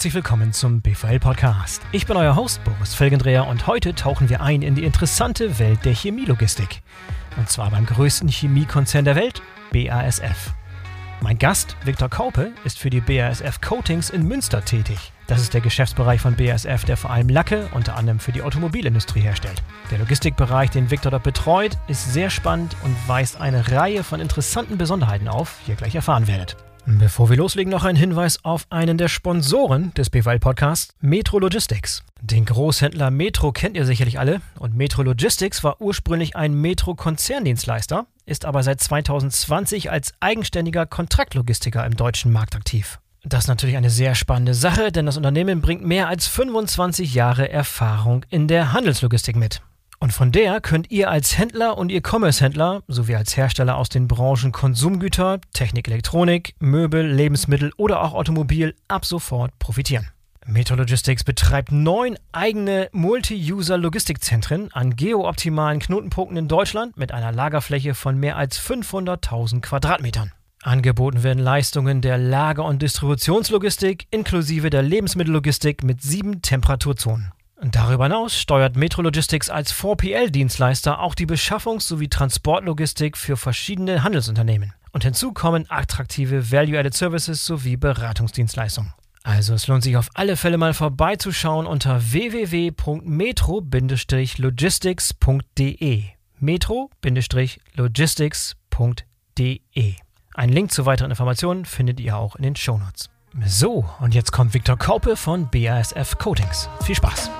herzlich willkommen zum BVL Podcast. Ich bin euer Host Boris Felgendreher und heute tauchen wir ein in die interessante Welt der Chemielogistik. Und zwar beim größten Chemiekonzern der Welt, BASF. Mein Gast, Viktor Kaupe, ist für die BASF Coatings in Münster tätig. Das ist der Geschäftsbereich von BASF, der vor allem Lacke unter anderem für die Automobilindustrie herstellt. Der Logistikbereich, den Viktor dort betreut, ist sehr spannend und weist eine Reihe von interessanten Besonderheiten auf, die ihr gleich erfahren werdet. Bevor wir loslegen, noch ein Hinweis auf einen der Sponsoren des BWL Podcasts, Metro Logistics. Den Großhändler Metro kennt ihr sicherlich alle und Metro Logistics war ursprünglich ein Metro-Konzerndienstleister, ist aber seit 2020 als eigenständiger Kontraktlogistiker im deutschen Markt aktiv. Das ist natürlich eine sehr spannende Sache, denn das Unternehmen bringt mehr als 25 Jahre Erfahrung in der Handelslogistik mit. Und von der könnt ihr als Händler und E-Commerce-Händler sowie als Hersteller aus den Branchen Konsumgüter, Technik, Elektronik, Möbel, Lebensmittel oder auch Automobil ab sofort profitieren. Metro Logistics betreibt neun eigene Multi-User-Logistikzentren an geooptimalen Knotenpunkten in Deutschland mit einer Lagerfläche von mehr als 500.000 Quadratmetern. Angeboten werden Leistungen der Lager- und Distributionslogistik inklusive der Lebensmittellogistik mit sieben Temperaturzonen. Darüber hinaus steuert Metro Logistics als 4PL-Dienstleister auch die Beschaffungs- sowie Transportlogistik für verschiedene Handelsunternehmen. Und hinzu kommen attraktive Value-Added Services sowie Beratungsdienstleistungen. Also es lohnt sich auf alle Fälle mal vorbeizuschauen unter www.metro-logistics.de. Metro-logistics.de. Ein Link zu weiteren Informationen findet ihr auch in den Shownotes. So, und jetzt kommt Viktor Kaupe von BASF Coatings. Viel Spaß!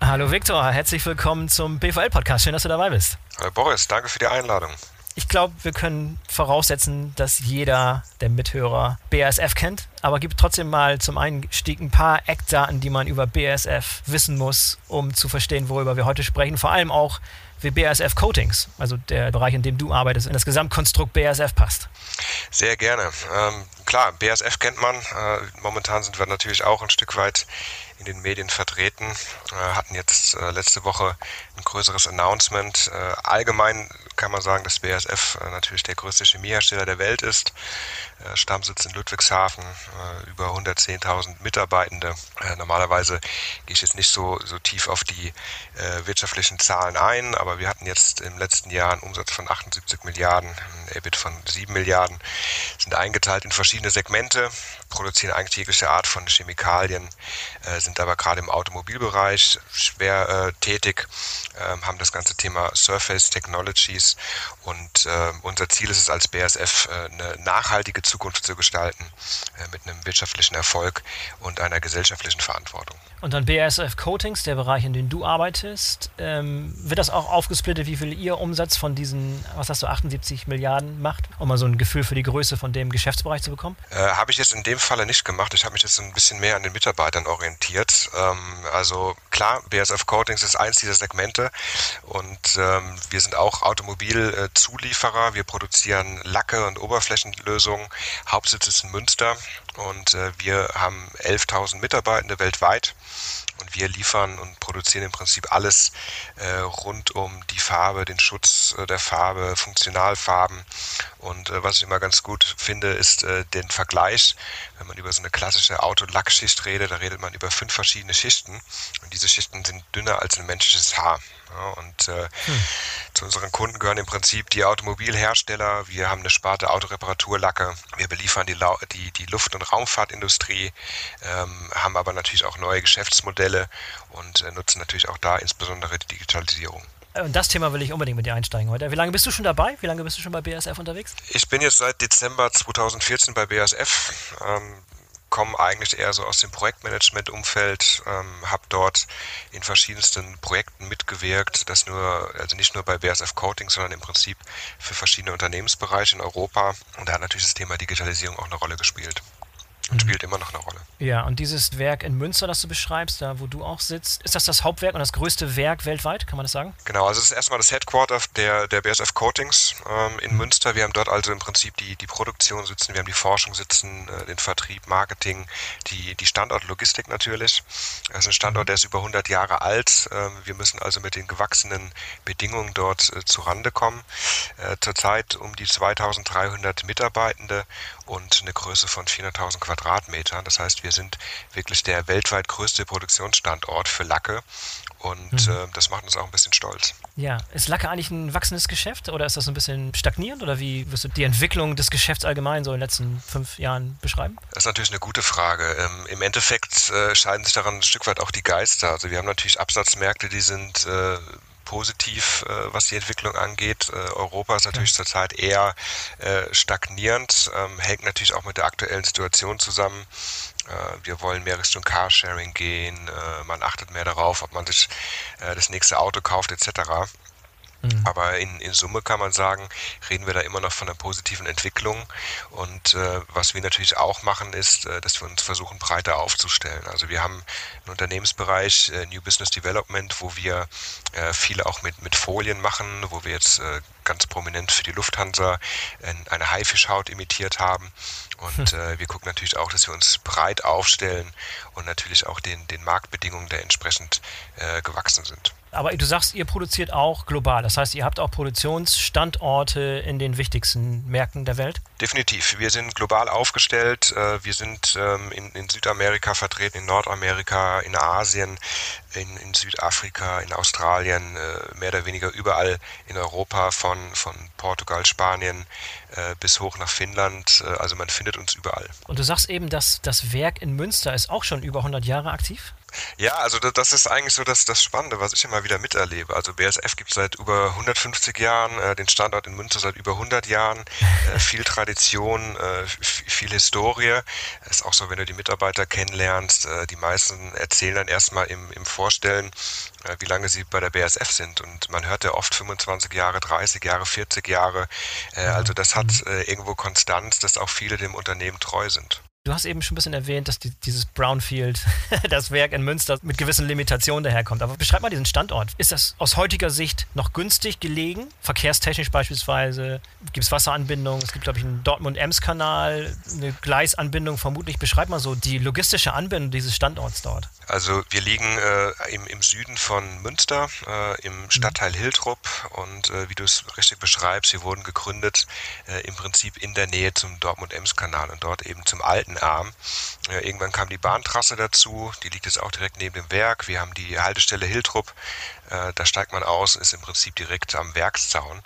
Hallo Viktor, herzlich willkommen zum BVL-Podcast. Schön, dass du dabei bist. Hallo Boris, danke für die Einladung. Ich glaube, wir können voraussetzen, dass jeder der Mithörer BASF kennt, aber gibt trotzdem mal zum Einstieg ein paar Eckdaten, die man über BASF wissen muss, um zu verstehen, worüber wir heute sprechen. Vor allem auch, wie BASF Coatings, also der Bereich, in dem du arbeitest, in das Gesamtkonstrukt BASF passt. Sehr gerne. Ähm, klar, BASF kennt man. Äh, momentan sind wir natürlich auch ein Stück weit in den Medien vertreten, äh, hatten jetzt äh, letzte Woche ein größeres Announcement. Äh, allgemein kann man sagen, dass BASF äh, natürlich der größte Chemiehersteller der Welt ist. Äh, Stammsitz in Ludwigshafen, äh, über 110.000 Mitarbeitende. normalerweise gehe ich jetzt nicht so, so tief auf die wirtschaftlichen Zahlen ein, aber wir hatten jetzt im letzten Jahr einen Umsatz von 78 Milliarden, ein EBIT von 7 Milliarden, sind eingeteilt in verschiedene Segmente, produzieren eigentlich jegliche Art von Chemikalien, sind aber gerade im Automobilbereich schwer tätig, äh, haben das ganze Thema Surface Technologies und äh, unser Ziel ist es als BASF äh, eine nachhaltige Zukunft zu gestalten äh, mit einem wirtschaftlichen Erfolg und einer gesellschaftlichen Verantwortung. Und dann BASF Coatings, der Bereich, in dem du arbeitest, ähm, wird das auch aufgesplittet, wie viel ihr Umsatz von diesen, was hast du, 78 Milliarden macht, um mal so ein Gefühl für die Größe von dem Geschäftsbereich zu bekommen? Äh, habe ich jetzt in dem Falle nicht gemacht. Ich habe mich jetzt ein bisschen mehr an den Mitarbeitern orientiert. Ähm, also klar, BASF Coatings ist eins dieser Segmente und ähm, wir sind auch Automobilzulieferer. Wir produzieren Lacke und Oberflächenlösungen. Hauptsitz ist in Münster und äh, wir haben 11.000 Mitarbeitende weltweit und wir liefern und produzieren im Prinzip alles äh, rund um die Farbe, den Schutz äh, der Farbe, Funktionalfarben. Und äh, was ich immer ganz gut finde, ist äh, den Vergleich. Wenn man über so eine klassische Autolackschicht redet, da redet man über fünf verschiedene Schichten. Und diese Schichten sind dünner als ein menschliches Haar. Ja, und äh, hm. zu unseren Kunden gehören im Prinzip die Automobilhersteller. Wir haben eine Sparte Autoreparaturlacke. Wir beliefern die, die, die Luft- und Raumfahrtindustrie, ähm, haben aber natürlich auch neue Geschäftsmodelle und äh, nutzen natürlich auch da insbesondere die Digitalisierung. Und das Thema will ich unbedingt mit dir einsteigen heute. Wie lange bist du schon dabei? Wie lange bist du schon bei BASF unterwegs? Ich bin jetzt seit Dezember 2014 bei BASF. Ähm, komme eigentlich eher so aus dem Projektmanagement-Umfeld, ähm, habe dort in verschiedensten Projekten mitgewirkt, das nur, also nicht nur bei BASF Coating, sondern im Prinzip für verschiedene Unternehmensbereiche in Europa. Und da hat natürlich das Thema Digitalisierung auch eine Rolle gespielt und spielt immer noch eine Rolle. Ja, und dieses Werk in Münster, das du beschreibst, da wo du auch sitzt, ist das das Hauptwerk und das größte Werk weltweit, kann man das sagen? Genau, also es ist erstmal das Headquarter der, der BSF Coatings ähm, in mhm. Münster. Wir haben dort also im Prinzip die, die Produktion sitzen, wir haben die Forschung sitzen, äh, den Vertrieb, Marketing, die, die Standortlogistik natürlich. Das ist ein Standort, mhm. der ist über 100 Jahre alt. Ähm, wir müssen also mit den gewachsenen Bedingungen dort äh, zurande kommen. Äh, zurzeit um die 2300 Mitarbeitende und eine Größe von 400.000 Quadratmeter Quadratmetern. Das heißt, wir sind wirklich der weltweit größte Produktionsstandort für Lacke und mhm. äh, das macht uns auch ein bisschen stolz. Ja, ist Lacke eigentlich ein wachsendes Geschäft oder ist das ein bisschen stagnierend oder wie wirst du die Entwicklung des Geschäfts allgemein so in den letzten fünf Jahren beschreiben? Das ist natürlich eine gute Frage. Ähm, Im Endeffekt äh, scheiden sich daran ein Stück weit auch die Geister. Also wir haben natürlich Absatzmärkte, die sind äh, positiv, äh, was die Entwicklung angeht. Äh, Europa ist natürlich ja. zurzeit eher äh, stagnierend, ähm, hängt natürlich auch mit der aktuellen Situation zusammen. Äh, wir wollen mehr Richtung Carsharing gehen, äh, man achtet mehr darauf, ob man sich äh, das nächste Auto kauft etc. Mhm. Aber in, in Summe kann man sagen, reden wir da immer noch von einer positiven Entwicklung. Und äh, was wir natürlich auch machen, ist, äh, dass wir uns versuchen, breiter aufzustellen. Also wir haben einen Unternehmensbereich, äh, New Business Development, wo wir äh, viele auch mit, mit Folien machen, wo wir jetzt äh, ganz prominent für die Lufthansa eine Haifischhaut imitiert haben. Und hm. äh, wir gucken natürlich auch, dass wir uns breit aufstellen und natürlich auch den, den Marktbedingungen der entsprechend äh, gewachsen sind. Aber du sagst, ihr produziert auch global. Das heißt, ihr habt auch Produktionsstandorte in den wichtigsten Märkten der Welt? Definitiv. Wir sind global aufgestellt. Äh, wir sind ähm, in, in Südamerika vertreten, in Nordamerika, in Asien, in, in Südafrika, in Australien, äh, mehr oder weniger überall in Europa, von, von Portugal, Spanien äh, bis hoch nach Finnland. Also man findet uns überall. Und du sagst eben, dass das Werk in Münster ist auch schon über 100 Jahre aktiv? Ja, also das ist eigentlich so das, das Spannende, was ich immer wieder miterlebe. Also BSF gibt es seit über 150 Jahren, äh, den Standort in Münster seit über 100 Jahren, äh, viel Tradition, äh, viel Historie. Es ist auch so, wenn du die Mitarbeiter kennenlernst, äh, die meisten erzählen dann erstmal im, im Vorstellen, äh, wie lange sie bei der BSF sind. Und man hört ja oft 25 Jahre, 30 Jahre, 40 Jahre. Äh, also das hat mhm. irgendwo Konstanz, dass auch viele dem Unternehmen treu sind. Du hast eben schon ein bisschen erwähnt, dass die, dieses Brownfield, das Werk in Münster, mit gewissen Limitationen daherkommt. Aber beschreib mal diesen Standort. Ist das aus heutiger Sicht noch günstig gelegen? Verkehrstechnisch beispielsweise? Gibt es Wasseranbindung? Es gibt, glaube ich, einen Dortmund-Ems-Kanal, eine Gleisanbindung vermutlich. Beschreib mal so die logistische Anbindung dieses Standorts dort. Also wir liegen äh, im, im, Süden von Münster, äh, im mhm. Stadtteil Hiltrup und äh, wie du es richtig beschreibst, wir wurden gegründet äh, im Prinzip in der Nähe zum Dortmund-Ems-Kanal und dort eben zum alten Arm. Äh, irgendwann kam die Bahntrasse dazu, die liegt jetzt auch direkt neben dem Werk. Wir haben die Haltestelle Hiltrup, äh, da steigt man aus, ist im Prinzip direkt am Werkszaun.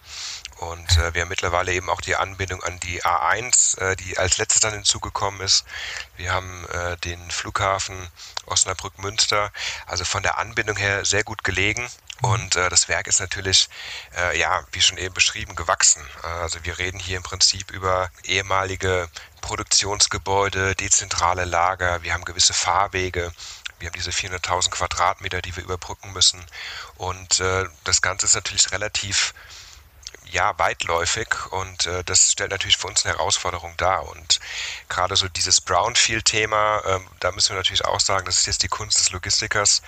Und äh, wir haben mittlerweile eben auch die Anbindung an die A1, äh, die als letztes dann hinzugekommen ist. Wir haben äh, den Flughafen Osnabrück-Münster, also von der Anbindung her sehr gut gelegen. Und äh, das Werk ist natürlich, äh, ja, wie schon eben beschrieben, gewachsen. Also wir reden hier im Prinzip über ehemalige Produktionsgebäude, dezentrale Lager, wir haben gewisse Fahrwege. Wir haben diese 400.000 Quadratmeter, die wir überbrücken müssen. Und äh, das Ganze ist natürlich relativ ja, weitläufig und äh, das stellt natürlich für uns eine Herausforderung dar. Und gerade so dieses Brownfield-Thema, ähm, da müssen wir natürlich auch sagen, das ist jetzt die Kunst des Logistikers,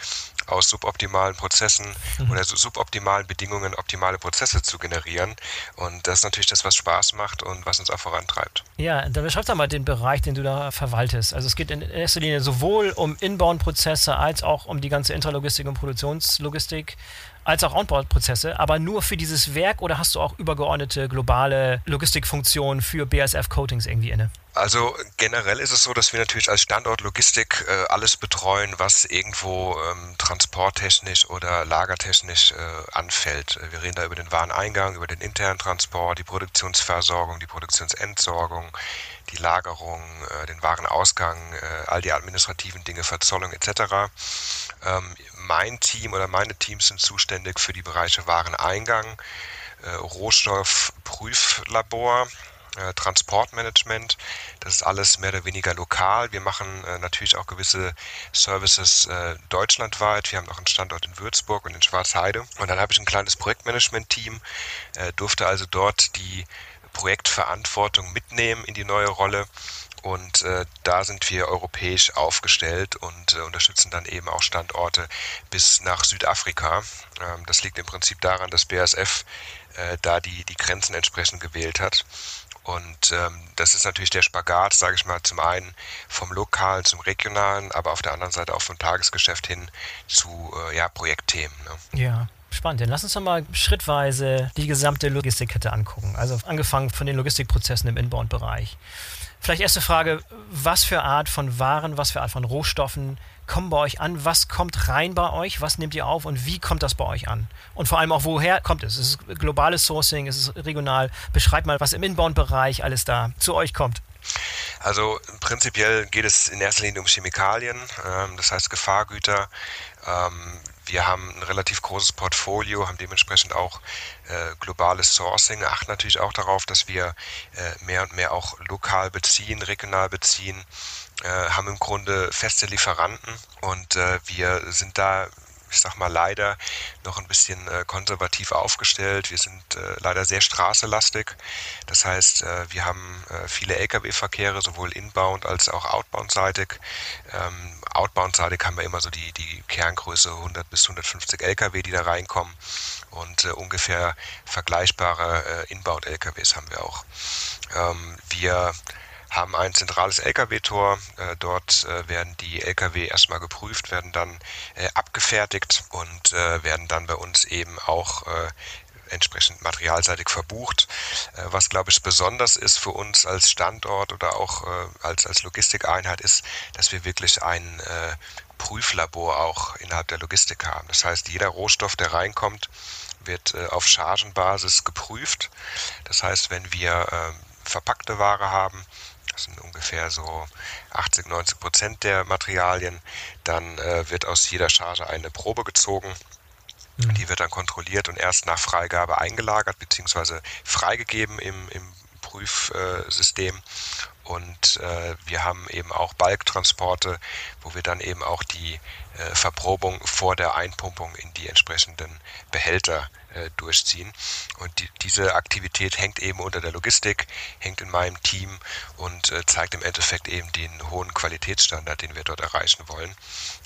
aus suboptimalen Prozessen mhm. oder so suboptimalen Bedingungen optimale Prozesse zu generieren. Und das ist natürlich das, was Spaß macht und was uns auch vorantreibt. Ja, dann beschreib doch mal den Bereich, den du da verwaltest. Also es geht in erster Linie sowohl um Inbound-Prozesse als auch um die ganze Intralogistik und Produktionslogistik als auch Onboard-Prozesse, aber nur für dieses Werk oder hast du auch übergeordnete globale Logistikfunktionen für BASF Coatings irgendwie inne? Also generell ist es so, dass wir natürlich als Standort Logistik äh, alles betreuen, was irgendwo ähm, transporttechnisch oder lagertechnisch äh, anfällt. Wir reden da über den Wareneingang, über den internen Transport, die Produktionsversorgung, die Produktionsentsorgung, die Lagerung, äh, den Warenausgang, äh, all die administrativen Dinge, Verzollung etc. Ähm, mein Team oder meine Teams sind zuständig für die Bereiche Wareneingang, äh, Rohstoffprüflabor, äh, Transportmanagement. Das ist alles mehr oder weniger lokal. Wir machen äh, natürlich auch gewisse Services äh, deutschlandweit. Wir haben noch einen Standort in Würzburg und in Schwarzheide. Und dann habe ich ein kleines Projektmanagement-Team, äh, durfte also dort die Projektverantwortung mitnehmen in die neue Rolle und äh, da sind wir europäisch aufgestellt und äh, unterstützen dann eben auch Standorte bis nach Südafrika. Ähm, das liegt im Prinzip daran, dass BASF äh, da die, die Grenzen entsprechend gewählt hat. Und ähm, das ist natürlich der Spagat, sage ich mal, zum einen vom lokalen zum regionalen, aber auf der anderen Seite auch vom Tagesgeschäft hin zu äh, ja, Projektthemen. Ne? Ja. Spannend. Dann lass uns doch mal schrittweise die gesamte Logistikkette angucken. Also angefangen von den Logistikprozessen im Inbound-Bereich. Vielleicht erste Frage, was für Art von Waren, was für Art von Rohstoffen kommen bei euch an? Was kommt rein bei euch? Was nehmt ihr auf und wie kommt das bei euch an? Und vor allem auch, woher kommt es? Ist es globales Sourcing? Ist es regional? Beschreibt mal, was im Inbound-Bereich alles da zu euch kommt. Also prinzipiell geht es in erster Linie um Chemikalien, ähm, das heißt Gefahrgüter. Wir haben ein relativ großes Portfolio, haben dementsprechend auch äh, globales Sourcing, achten natürlich auch darauf, dass wir äh, mehr und mehr auch lokal beziehen, regional beziehen, äh, haben im Grunde feste Lieferanten und äh, wir sind da ich sag mal, leider noch ein bisschen äh, konservativ aufgestellt. Wir sind äh, leider sehr straßelastig. Das heißt, äh, wir haben viele Lkw-Verkehre, sowohl inbound als auch outbound-seitig. Ähm, outbound-seitig haben wir immer so die, die Kerngröße 100 bis 150 Lkw, die da reinkommen. Und äh, ungefähr vergleichbare Inbound-Lkws haben wir auch. Ähm, wir haben ein zentrales Lkw-Tor. Äh, dort äh, werden die Lkw erstmal geprüft, werden dann äh, abgefertigt und werden dann bei uns eben auch entsprechend materialseitig verbucht. was, glaube ich, besonders ist für uns als Standort oder auch als, als Logistikeinheit ist, dass wir wirklich ein Prüflabor auch innerhalb der Logistik haben. Das heißt, jeder Rohstoff, der reinkommt, wird auf Chargenbasis geprüft. Das heißt, wenn wir verpackte Ware haben, das sind ungefähr so 80, 90 Prozent der Materialien. Dann äh, wird aus jeder Charge eine Probe gezogen. Mhm. Die wird dann kontrolliert und erst nach Freigabe eingelagert bzw. freigegeben im, im Prüfsystem. Und äh, wir haben eben auch Balktransporte, wo wir dann eben auch die äh, Verprobung vor der Einpumpung in die entsprechenden Behälter äh, durchziehen. Und die, diese Aktivität hängt eben unter der Logistik, hängt in meinem Team und äh, zeigt im Endeffekt eben den hohen Qualitätsstandard, den wir dort erreichen wollen.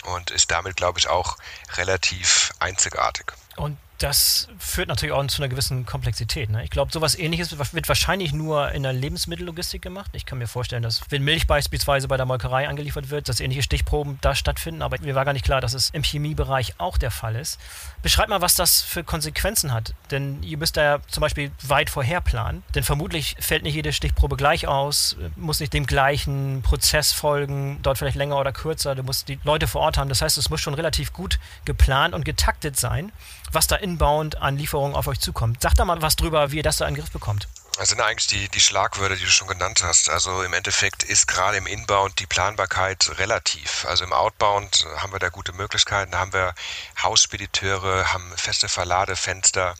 Und ist damit, glaube ich, auch relativ einzigartig. Und das führt natürlich auch zu einer gewissen Komplexität. Ne? Ich glaube, sowas ähnliches wird wahrscheinlich nur in der Lebensmittellogistik gemacht. Ich kann mir vorstellen, dass wenn Milch beispielsweise bei der Molkerei angeliefert wird, dass ähnliche Stichproben da stattfinden. Aber mir war gar nicht klar, dass es im Chemiebereich auch der Fall ist. Beschreib mal, was das für Konsequenzen hat. Denn ihr müsst da ja zum Beispiel weit vorher planen. Denn vermutlich fällt nicht jede Stichprobe gleich aus, muss nicht dem gleichen Prozess folgen, dort vielleicht länger oder kürzer. Du musst die Leute vor Ort haben. Das heißt, es muss schon relativ gut geplant und getaktet sein was da inbound an Lieferungen auf euch zukommt. Sag da mal was drüber, wie ihr das da in den Griff bekommt. Das sind eigentlich die, die Schlagwörter, die du schon genannt hast. Also im Endeffekt ist gerade im Inbound die Planbarkeit relativ. Also im Outbound haben wir da gute Möglichkeiten. Da haben wir Hausspediteure, haben feste Verladefenster.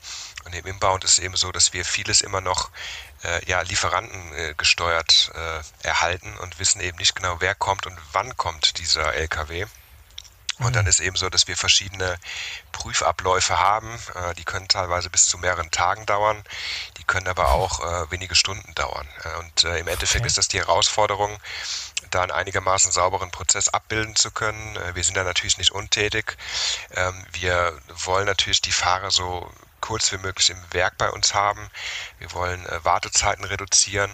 Und im Inbound ist eben so, dass wir vieles immer noch äh, ja, Lieferanten äh, gesteuert äh, erhalten und wissen eben nicht genau, wer kommt und wann kommt dieser LKW. Und dann mhm. ist eben so, dass wir verschiedene Prüfabläufe haben. Äh, die können teilweise bis zu mehreren Tagen dauern. Die können aber auch äh, wenige Stunden dauern. Äh, und äh, im Endeffekt okay. ist das die Herausforderung, da einen einigermaßen sauberen Prozess abbilden zu können. Äh, wir sind da natürlich nicht untätig. Ähm, wir wollen natürlich die Fahrer so kurz wie möglich im Werk bei uns haben. Wir wollen äh, Wartezeiten reduzieren.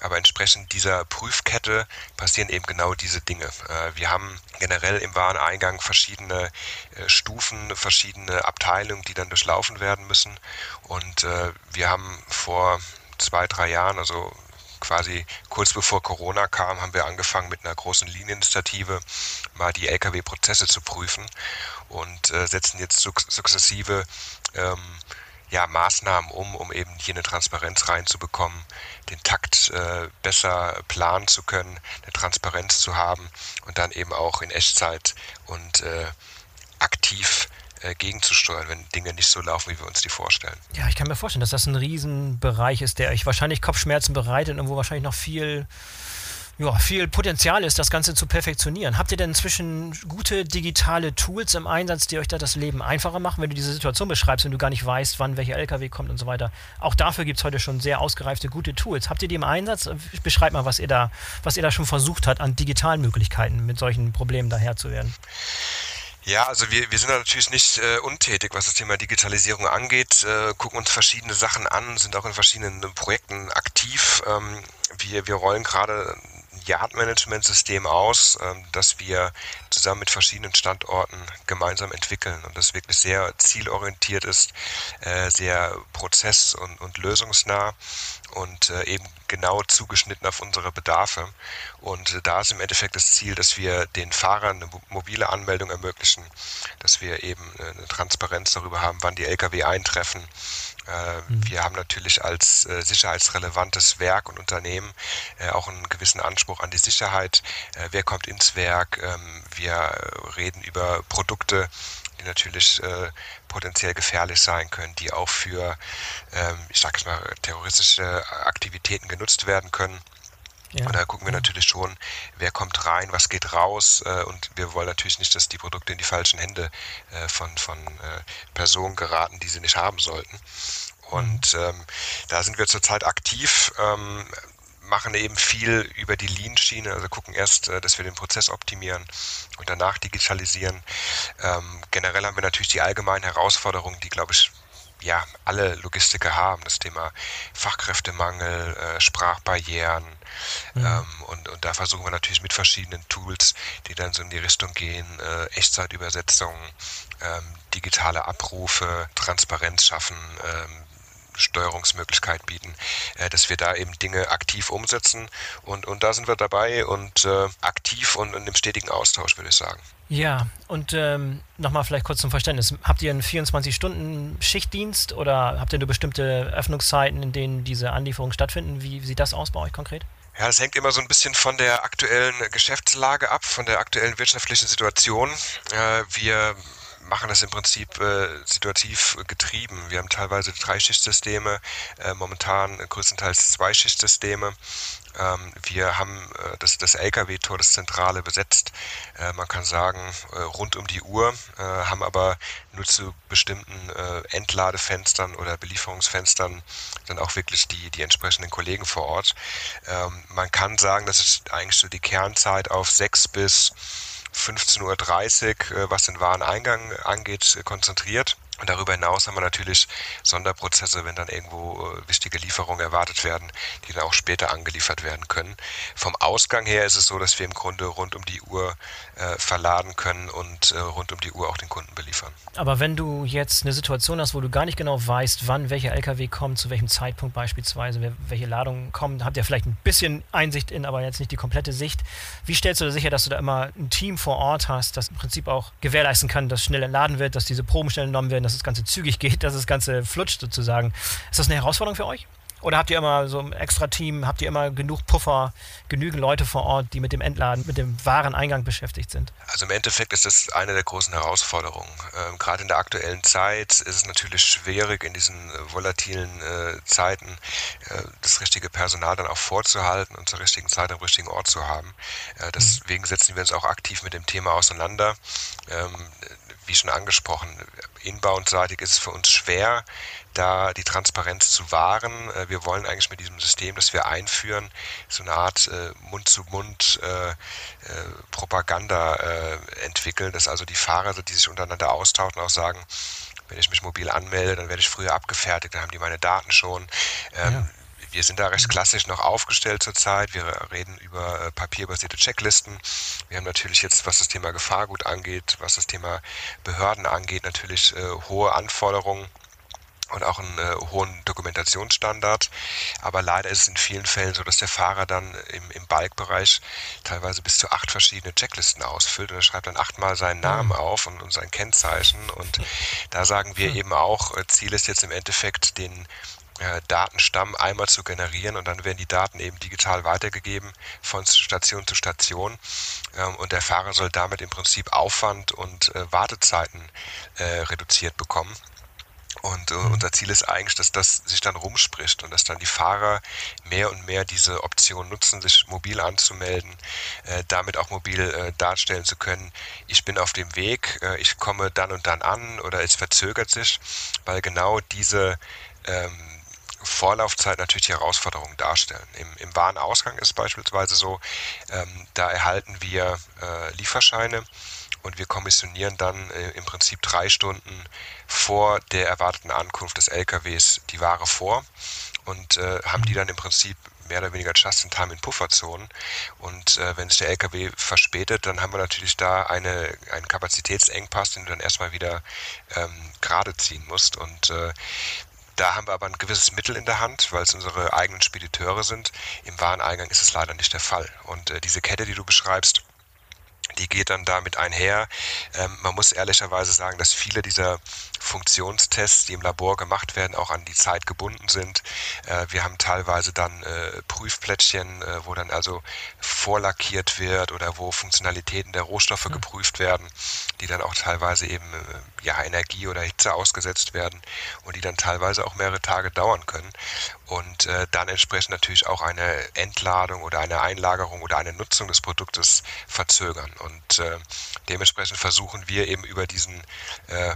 Aber entsprechend dieser Prüfkette passieren eben genau diese Dinge. Äh, wir haben generell im Wareneingang verschiedene äh, Stufen, verschiedene Abteilungen, die dann durchlaufen werden müssen. Und äh, wir haben vor zwei, drei Jahren, also quasi kurz bevor Corona kam, haben wir angefangen mit einer großen Linieninitiative mal die Lkw-Prozesse zu prüfen und setzen jetzt sukzessive ähm, ja, Maßnahmen um, um eben hier eine Transparenz reinzubekommen, den Takt äh, besser planen zu können, eine Transparenz zu haben und dann eben auch in Echtzeit und äh, aktiv äh, gegenzusteuern, wenn Dinge nicht so laufen, wie wir uns die vorstellen. Ja, ich kann mir vorstellen, dass das ein Riesenbereich ist, der euch wahrscheinlich Kopfschmerzen bereitet und wo wahrscheinlich noch viel ja, viel Potenzial ist, das Ganze zu perfektionieren. Habt ihr denn inzwischen gute digitale Tools im Einsatz, die euch da das Leben einfacher machen, wenn du diese Situation beschreibst, wenn du gar nicht weißt, wann welcher LKW kommt und so weiter? Auch dafür gibt es heute schon sehr ausgereifte, gute Tools. Habt ihr die im Einsatz? Beschreibt mal, was ihr da, was ihr da schon versucht habt, an digitalen Möglichkeiten mit solchen Problemen daher zu werden. Ja, also wir, wir sind natürlich nicht äh, untätig, was das Thema Digitalisierung angeht, äh, gucken uns verschiedene Sachen an, sind auch in verschiedenen Projekten aktiv. Ähm, wir, wir rollen gerade Yard-Management-System aus, ähm, das wir zusammen mit verschiedenen Standorten gemeinsam entwickeln und das wirklich sehr zielorientiert ist, äh, sehr prozess- und, und lösungsnah und äh, eben genau zugeschnitten auf unsere Bedarfe. Und äh, da ist im Endeffekt das Ziel, dass wir den Fahrern eine mobile Anmeldung ermöglichen, dass wir eben eine Transparenz darüber haben, wann die Lkw eintreffen. Äh, mhm. Wir haben natürlich als äh, sicherheitsrelevantes Werk und Unternehmen äh, auch einen gewissen Anspruch an die Sicherheit. Wer kommt ins Werk? Ähm, wir reden über Produkte, die natürlich äh, potenziell gefährlich sein können, die auch für, ähm, ich sage mal, terroristische Aktivitäten genutzt werden können. Ja. Und da gucken wir natürlich schon, wer kommt rein, was geht raus. Äh, und wir wollen natürlich nicht, dass die Produkte in die falschen Hände äh, von, von äh, Personen geraten, die sie nicht haben sollten. Und mhm. ähm, da sind wir zurzeit aktiv. Ähm, machen eben viel über die Lean-Schiene, also gucken erst, äh, dass wir den Prozess optimieren und danach digitalisieren. Ähm, generell haben wir natürlich die allgemeinen Herausforderungen, die, glaube ich, ja, alle Logistiker haben. Das Thema Fachkräftemangel, äh, Sprachbarrieren. Mhm. Ähm, und, und da versuchen wir natürlich mit verschiedenen Tools, die dann so in die Richtung gehen, äh, Echtzeitübersetzungen, ähm, digitale Abrufe, Transparenz schaffen, ähm, Steuerungsmöglichkeit bieten, äh, dass wir da eben Dinge aktiv umsetzen. Und, und da sind wir dabei und äh, aktiv und, und im stetigen Austausch, würde ich sagen. Ja, und ähm, nochmal vielleicht kurz zum Verständnis. Habt ihr einen 24-Stunden-Schichtdienst oder habt ihr nur bestimmte Öffnungszeiten, in denen diese Anlieferungen stattfinden? Wie sieht das aus bei euch konkret? Ja, es hängt immer so ein bisschen von der aktuellen Geschäftslage ab, von der aktuellen wirtschaftlichen Situation. Äh, wir machen das im Prinzip äh, situativ getrieben. Wir haben teilweise Dreischichtsysteme, äh, momentan größtenteils Zweischichtsysteme. Ähm, wir haben äh, das, das Lkw-Tor, das Zentrale besetzt. Äh, man kann sagen, äh, rund um die Uhr, haben aber nur zu bestimmten Entladefenstern oder Belieferungsfenstern dann auch wirklich die, die entsprechenden Kollegen vor Ort. Ähm, man kann sagen, das ist eigentlich so die Kernzeit auf sechs bis 15.30 Uhr, was den Wareneingang angeht, konzentriert. Und darüber hinaus haben wir natürlich Sonderprozesse, wenn dann irgendwo äh, wichtige Lieferungen erwartet werden, die dann auch später angeliefert werden können. Vom Ausgang her ist es so, dass wir im Grunde rund um die Uhr äh, verladen können und äh, rund um die Uhr auch den Kunden beliefern. Aber wenn du jetzt eine Situation hast, wo du gar nicht genau weißt, wann welcher LKW kommt, zu welchem Zeitpunkt beispielsweise, welche Ladungen kommen, habt ihr vielleicht ein bisschen Einsicht in, aber jetzt nicht die komplette Sicht. Wie stellst du da sicher, dass du da immer ein Team vor Ort hast, das im Prinzip auch gewährleisten kann, dass schnell entladen wird, dass diese Proben schnell genommen werden, dass das Ganze zügig geht, dass das Ganze flutscht sozusagen. Ist das eine Herausforderung für euch? Oder habt ihr immer so ein extra Team, habt ihr immer genug Puffer, genügend Leute vor Ort, die mit dem Entladen, mit dem Wareneingang beschäftigt sind? Also im Endeffekt ist das eine der großen Herausforderungen. Ähm, gerade in der aktuellen Zeit ist es natürlich schwierig, in diesen äh, volatilen äh, Zeiten äh, das richtige Personal dann auch vorzuhalten und zur richtigen Zeit am richtigen Ort zu haben. Äh, deswegen setzen wir uns auch aktiv mit dem Thema auseinander. Ähm, wie schon angesprochen, inbound-seitig ist es für uns schwer, da die Transparenz zu wahren. Äh, wir wollen eigentlich mit diesem System, das wir einführen, so eine Art äh, Mund-zu-Mund-Propaganda äh, entwickeln, dass also die Fahrer, die sich untereinander austauschen, auch sagen, wenn ich mich mobil anmelde, dann werde ich früher abgefertigt, dann haben die meine Daten schon. Ähm, ja. Wir sind da recht klassisch noch aufgestellt zurzeit. Wir reden über papierbasierte Checklisten. Wir haben natürlich jetzt, was das Thema Gefahrgut angeht, was das Thema Behörden angeht, natürlich hohe Anforderungen und auch einen äh, hohen Dokumentationsstandard. Aber leider ist es in vielen Fällen so, dass der Fahrer dann im, im Balkbereich teilweise bis zu acht verschiedene Checklisten ausfüllt und er schreibt dann achtmal seinen Namen auf und, und sein Kennzeichen. Und da sagen wir mhm. eben auch, äh, Ziel ist jetzt im Endeffekt, den äh, Datenstamm einmal zu generieren und dann werden die Daten eben digital weitergegeben von Station zu Station ähm, und der Fahrer soll damit im Prinzip Aufwand und äh, Wartezeiten äh, reduziert bekommen. Und äh, unser Ziel ist eigentlich, dass das sich dann rumspricht und dass dann die Fahrer mehr und mehr diese Option nutzen, sich mobil anzumelden, äh, damit auch mobil äh, darstellen zu können, ich bin auf dem Weg, äh, ich komme dann und dann an oder es verzögert sich, weil genau diese ähm, Vorlaufzeit natürlich die Herausforderungen darstellen. Im, im Warenausgang ist beispielsweise so, ähm, da erhalten wir äh, Lieferscheine und wir kommissionieren dann äh, im Prinzip drei Stunden vor der erwarteten Ankunft des LKWs die Ware vor und äh, haben die dann im Prinzip mehr oder weniger just in time in Pufferzonen. Und äh, wenn sich der LKW verspätet, dann haben wir natürlich da eine, einen Kapazitätsengpass, den du dann erstmal wieder ähm, gerade ziehen musst. Und äh, da haben wir aber ein gewisses Mittel in der Hand, weil es unsere eigenen Spediteure sind. Im Wareneingang ist es leider nicht der Fall. Und äh, diese Kette, die du beschreibst, die geht dann damit einher. Ähm, man muss ehrlicherweise sagen, dass viele dieser Funktionstests, die im Labor gemacht werden, auch an die Zeit gebunden sind. Äh, wir haben teilweise dann äh, Prüfplättchen, äh, wo dann also vorlackiert wird oder wo Funktionalitäten der Rohstoffe mhm. geprüft werden, die dann auch teilweise eben äh, ja, Energie oder Hitze ausgesetzt werden und die dann teilweise auch mehrere Tage dauern können und äh, dann entsprechend natürlich auch eine Entladung oder eine Einlagerung oder eine Nutzung des Produktes verzögern. Und äh, dementsprechend versuchen wir eben über diesen äh,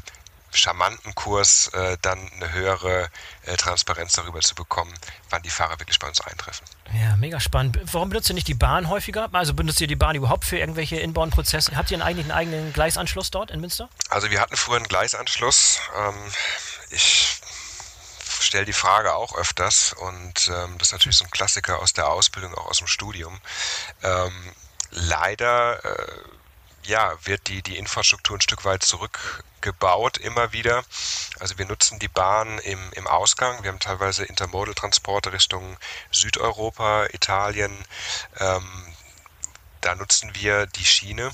charmanten Kurs äh, dann eine höhere äh, Transparenz darüber zu bekommen, wann die Fahrer wirklich bei uns eintreffen. Ja, mega spannend. Warum benutzt ihr nicht die Bahn häufiger? Also benutzt ihr die Bahn überhaupt für irgendwelche Inbound-Prozesse? Habt ihr eigentlich einen eigenen Gleisanschluss dort in Münster? Also wir hatten früher einen Gleisanschluss. Ähm, ich stelle die Frage auch öfters und ähm, das ist natürlich so ein Klassiker aus der Ausbildung, auch aus dem Studium. Ähm, leider äh, ja, wird die, die Infrastruktur ein Stück weit zurückgebaut immer wieder. Also wir nutzen die Bahn im, im Ausgang. Wir haben teilweise Intermodal-Transporte Richtung Südeuropa, Italien. Ähm, da nutzen wir die Schiene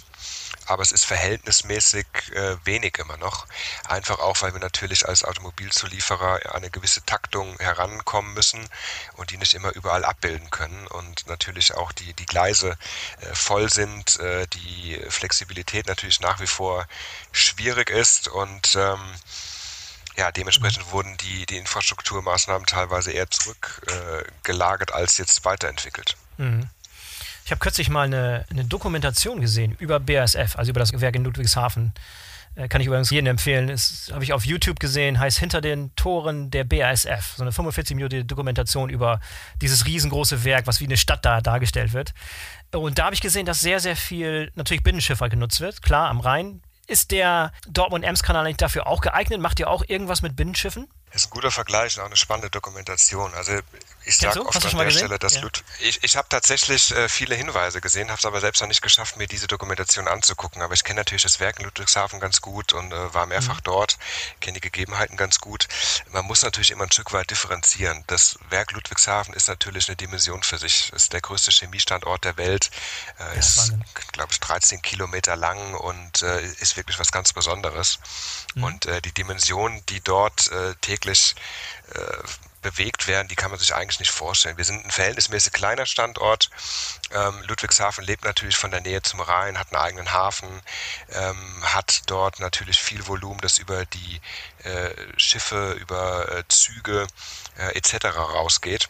aber es ist verhältnismäßig äh, wenig immer noch. Einfach auch, weil wir natürlich als Automobilzulieferer an eine gewisse Taktung herankommen müssen und die nicht immer überall abbilden können und natürlich auch die, die Gleise äh, voll sind, äh, die Flexibilität natürlich nach wie vor schwierig ist und ähm, ja, dementsprechend wurden die, die Infrastrukturmaßnahmen teilweise eher zurückgelagert als jetzt weiterentwickelt. Mhm. Ich habe kürzlich mal eine, eine, Dokumentation gesehen über BASF, also über das Gewerk in Ludwigshafen. Äh, kann ich übrigens jedem empfehlen. Das habe ich auf YouTube gesehen, heißt Hinter den Toren der BASF. So eine 45-minütige Dokumentation über dieses riesengroße Werk, was wie eine Stadt da dargestellt wird. Und da habe ich gesehen, dass sehr, sehr viel natürlich Binnenschifffahrt genutzt wird. Klar, am Rhein. Ist der Dortmund-Ems-Kanal nicht dafür auch geeignet? Macht ihr auch irgendwas mit Binnenschiffen? Das ist ein guter Vergleich und auch eine spannende Dokumentation. Also ich sage oft an der Stelle, dass ja. Ich, ich habe tatsächlich äh, viele Hinweise gesehen, habe es aber selbst noch nicht geschafft, mir diese Dokumentation anzugucken. Aber ich kenne natürlich das Werk in Ludwigshafen ganz gut und äh, war mehrfach mhm. dort, kenne die Gegebenheiten ganz gut. Man muss natürlich immer ein Stück weit differenzieren. Das Werk Ludwigshafen ist natürlich eine Dimension für sich. Es ist der größte Chemiestandort der Welt, äh, ja, ist, glaube ich, 13 Kilometer lang und äh, ist wirklich was ganz Besonderes. Mhm. Und äh, die Dimension, die dort äh, täglich bewegt werden, die kann man sich eigentlich nicht vorstellen. Wir sind ein verhältnismäßig kleiner Standort. Ähm, Ludwigshafen lebt natürlich von der Nähe zum Rhein, hat einen eigenen Hafen, ähm, hat dort natürlich viel Volumen, das über die äh, Schiffe, über äh, Züge äh, etc. rausgeht.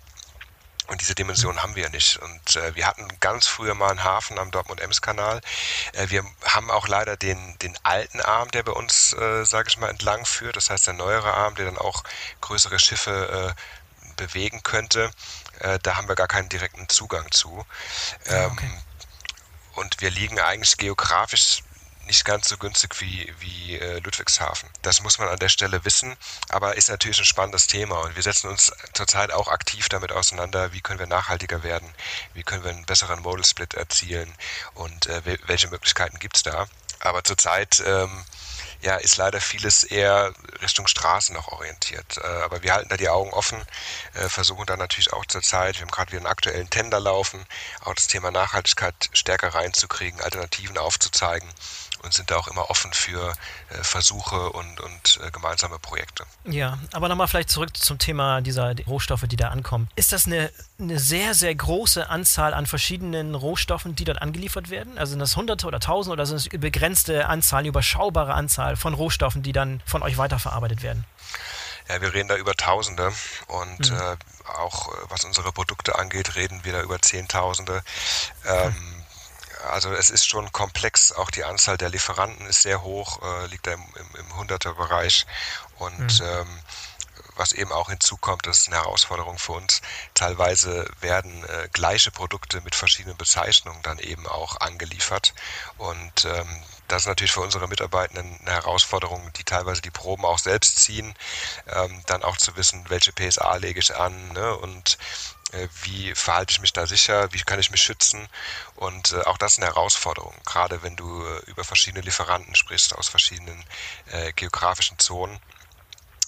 Und diese Dimension haben wir nicht. Und äh, wir hatten ganz früher mal einen Hafen am Dortmund-Ems-Kanal. Äh, wir haben auch leider den, den alten Arm, der bei uns, äh, sage ich mal, entlang führt. Das heißt, der neuere Arm, der dann auch größere Schiffe äh, bewegen könnte. Äh, da haben wir gar keinen direkten Zugang zu. Ähm, okay. Und wir liegen eigentlich geografisch nicht ganz so günstig wie, wie äh, Ludwigshafen. Das muss man an der Stelle wissen, aber ist natürlich ein spannendes Thema und wir setzen uns zurzeit auch aktiv damit auseinander, wie können wir nachhaltiger werden, wie können wir einen besseren Modal Split erzielen und äh, welche Möglichkeiten gibt es da. Aber zurzeit ähm, ja, ist leider vieles eher Richtung Straße noch orientiert. Äh, aber wir halten da die Augen offen, äh, versuchen da natürlich auch zurzeit, wir haben gerade wieder einen aktuellen Tender laufen, auch das Thema Nachhaltigkeit stärker reinzukriegen, Alternativen aufzuzeigen und sind da auch immer offen für äh, Versuche und, und äh, gemeinsame Projekte. Ja, aber nochmal vielleicht zurück zum Thema dieser Rohstoffe, die da ankommen. Ist das eine, eine sehr, sehr große Anzahl an verschiedenen Rohstoffen, die dort angeliefert werden? Also sind das Hunderte oder Tausende oder sind es begrenzte Anzahl, eine überschaubare Anzahl von Rohstoffen, die dann von euch weiterverarbeitet werden? Ja, wir reden da über Tausende und mhm. äh, auch äh, was unsere Produkte angeht, reden wir da über Zehntausende. Ähm, mhm also es ist schon komplex, auch die Anzahl der Lieferanten ist sehr hoch, äh, liegt da im, im, im Hunderterbereich und mhm. ähm, was eben auch hinzukommt, das ist eine Herausforderung für uns. Teilweise werden äh, gleiche Produkte mit verschiedenen Bezeichnungen dann eben auch angeliefert. Und ähm, das ist natürlich für unsere Mitarbeitenden eine Herausforderung, die teilweise die Proben auch selbst ziehen, ähm, dann auch zu wissen, welche PSA lege ich an ne? und äh, wie verhalte ich mich da sicher, wie kann ich mich schützen und äh, auch das ist eine Herausforderung, gerade wenn du äh, über verschiedene Lieferanten sprichst aus verschiedenen äh, geografischen Zonen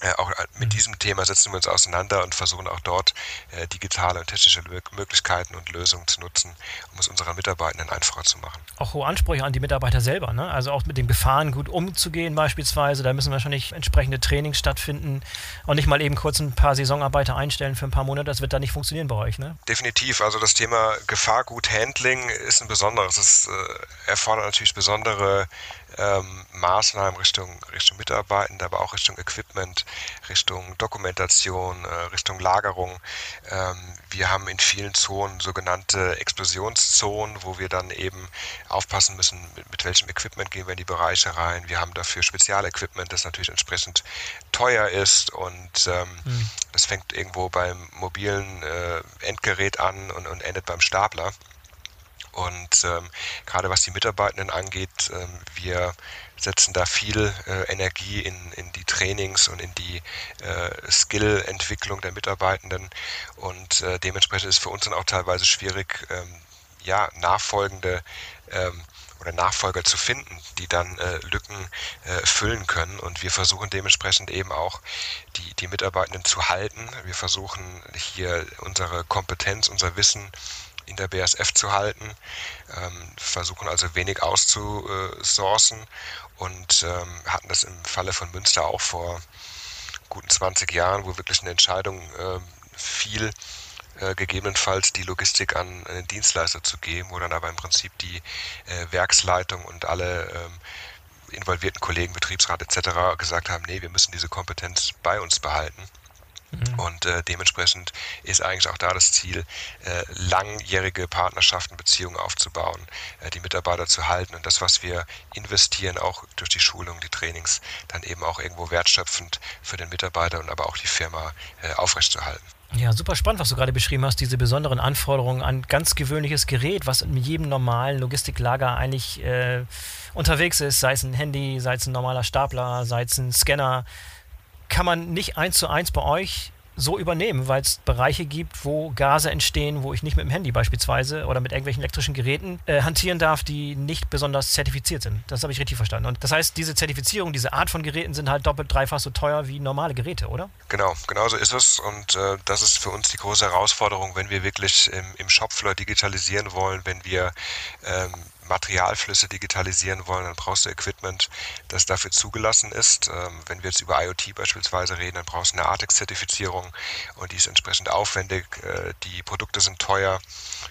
äh, auch äh, mit mhm. diesem Thema setzen wir uns auseinander und versuchen auch dort äh, digitale und technische Möglichkeiten und Lösungen zu nutzen, um es unseren Mitarbeitenden einfacher zu machen. Auch hohe Ansprüche an die Mitarbeiter selber, ne? also auch mit den Gefahren gut umzugehen beispielsweise. Da müssen wahrscheinlich entsprechende Trainings stattfinden und nicht mal eben kurz ein paar Saisonarbeiter einstellen für ein paar Monate. Das wird da nicht funktionieren bei euch. Ne? Definitiv. Also das Thema Gefahrgut-Handling ist ein besonderes. Es äh, erfordert natürlich besondere ähm, Maßnahmen Richtung, Richtung Mitarbeitende, aber auch Richtung Equipment, Richtung Dokumentation, äh, Richtung Lagerung. Ähm, wir haben in vielen Zonen sogenannte Explosionszonen, wo wir dann eben aufpassen müssen, mit, mit welchem Equipment gehen wir in die Bereiche rein. Wir haben dafür Spezialequipment, das natürlich entsprechend teuer ist und ähm, mhm. das fängt irgendwo beim mobilen äh, Endgerät an und, und endet beim Stapler. Und ähm, gerade was die Mitarbeitenden angeht, ähm, wir setzen da viel äh, Energie in, in die Trainings und in die äh, Skill-Entwicklung der Mitarbeitenden. Und äh, dementsprechend ist für uns dann auch teilweise schwierig, ähm, ja, nachfolgende ähm, oder Nachfolger zu finden, die dann äh, Lücken äh, füllen können. Und wir versuchen dementsprechend eben auch die, die Mitarbeitenden zu halten. Wir versuchen hier unsere Kompetenz, unser Wissen in der BASF zu halten, ähm, versuchen also wenig auszusourcen und ähm, hatten das im Falle von Münster auch vor guten 20 Jahren, wo wirklich eine Entscheidung äh, fiel, äh, gegebenenfalls die Logistik an einen Dienstleister zu geben, wo dann aber im Prinzip die äh, Werksleitung und alle ähm, involvierten Kollegen, Betriebsrat etc. gesagt haben, nee, wir müssen diese Kompetenz bei uns behalten. Mhm. Und äh, dementsprechend ist eigentlich auch da das Ziel, äh, langjährige Partnerschaften, Beziehungen aufzubauen, äh, die Mitarbeiter zu halten und das, was wir investieren, auch durch die Schulung, die Trainings, dann eben auch irgendwo wertschöpfend für den Mitarbeiter und aber auch die Firma äh, aufrechtzuerhalten. Ja, super spannend, was du gerade beschrieben hast, diese besonderen Anforderungen an ganz gewöhnliches Gerät, was in jedem normalen Logistiklager eigentlich äh, unterwegs ist, sei es ein Handy, sei es ein normaler Stapler, sei es ein Scanner kann man nicht eins zu eins bei euch so übernehmen, weil es Bereiche gibt, wo Gase entstehen, wo ich nicht mit dem Handy beispielsweise oder mit irgendwelchen elektrischen Geräten äh, hantieren darf, die nicht besonders zertifiziert sind. Das habe ich richtig verstanden. Und das heißt, diese Zertifizierung, diese Art von Geräten sind halt doppelt, dreifach so teuer wie normale Geräte, oder? Genau, genau so ist es. Und äh, das ist für uns die große Herausforderung, wenn wir wirklich im, im Shopfloor digitalisieren wollen, wenn wir ähm, Materialflüsse digitalisieren wollen, dann brauchst du Equipment, das dafür zugelassen ist. Ähm, wenn wir jetzt über IoT beispielsweise reden, dann brauchst du eine ARTEX-Zertifizierung und die ist entsprechend aufwendig. Äh, die Produkte sind teuer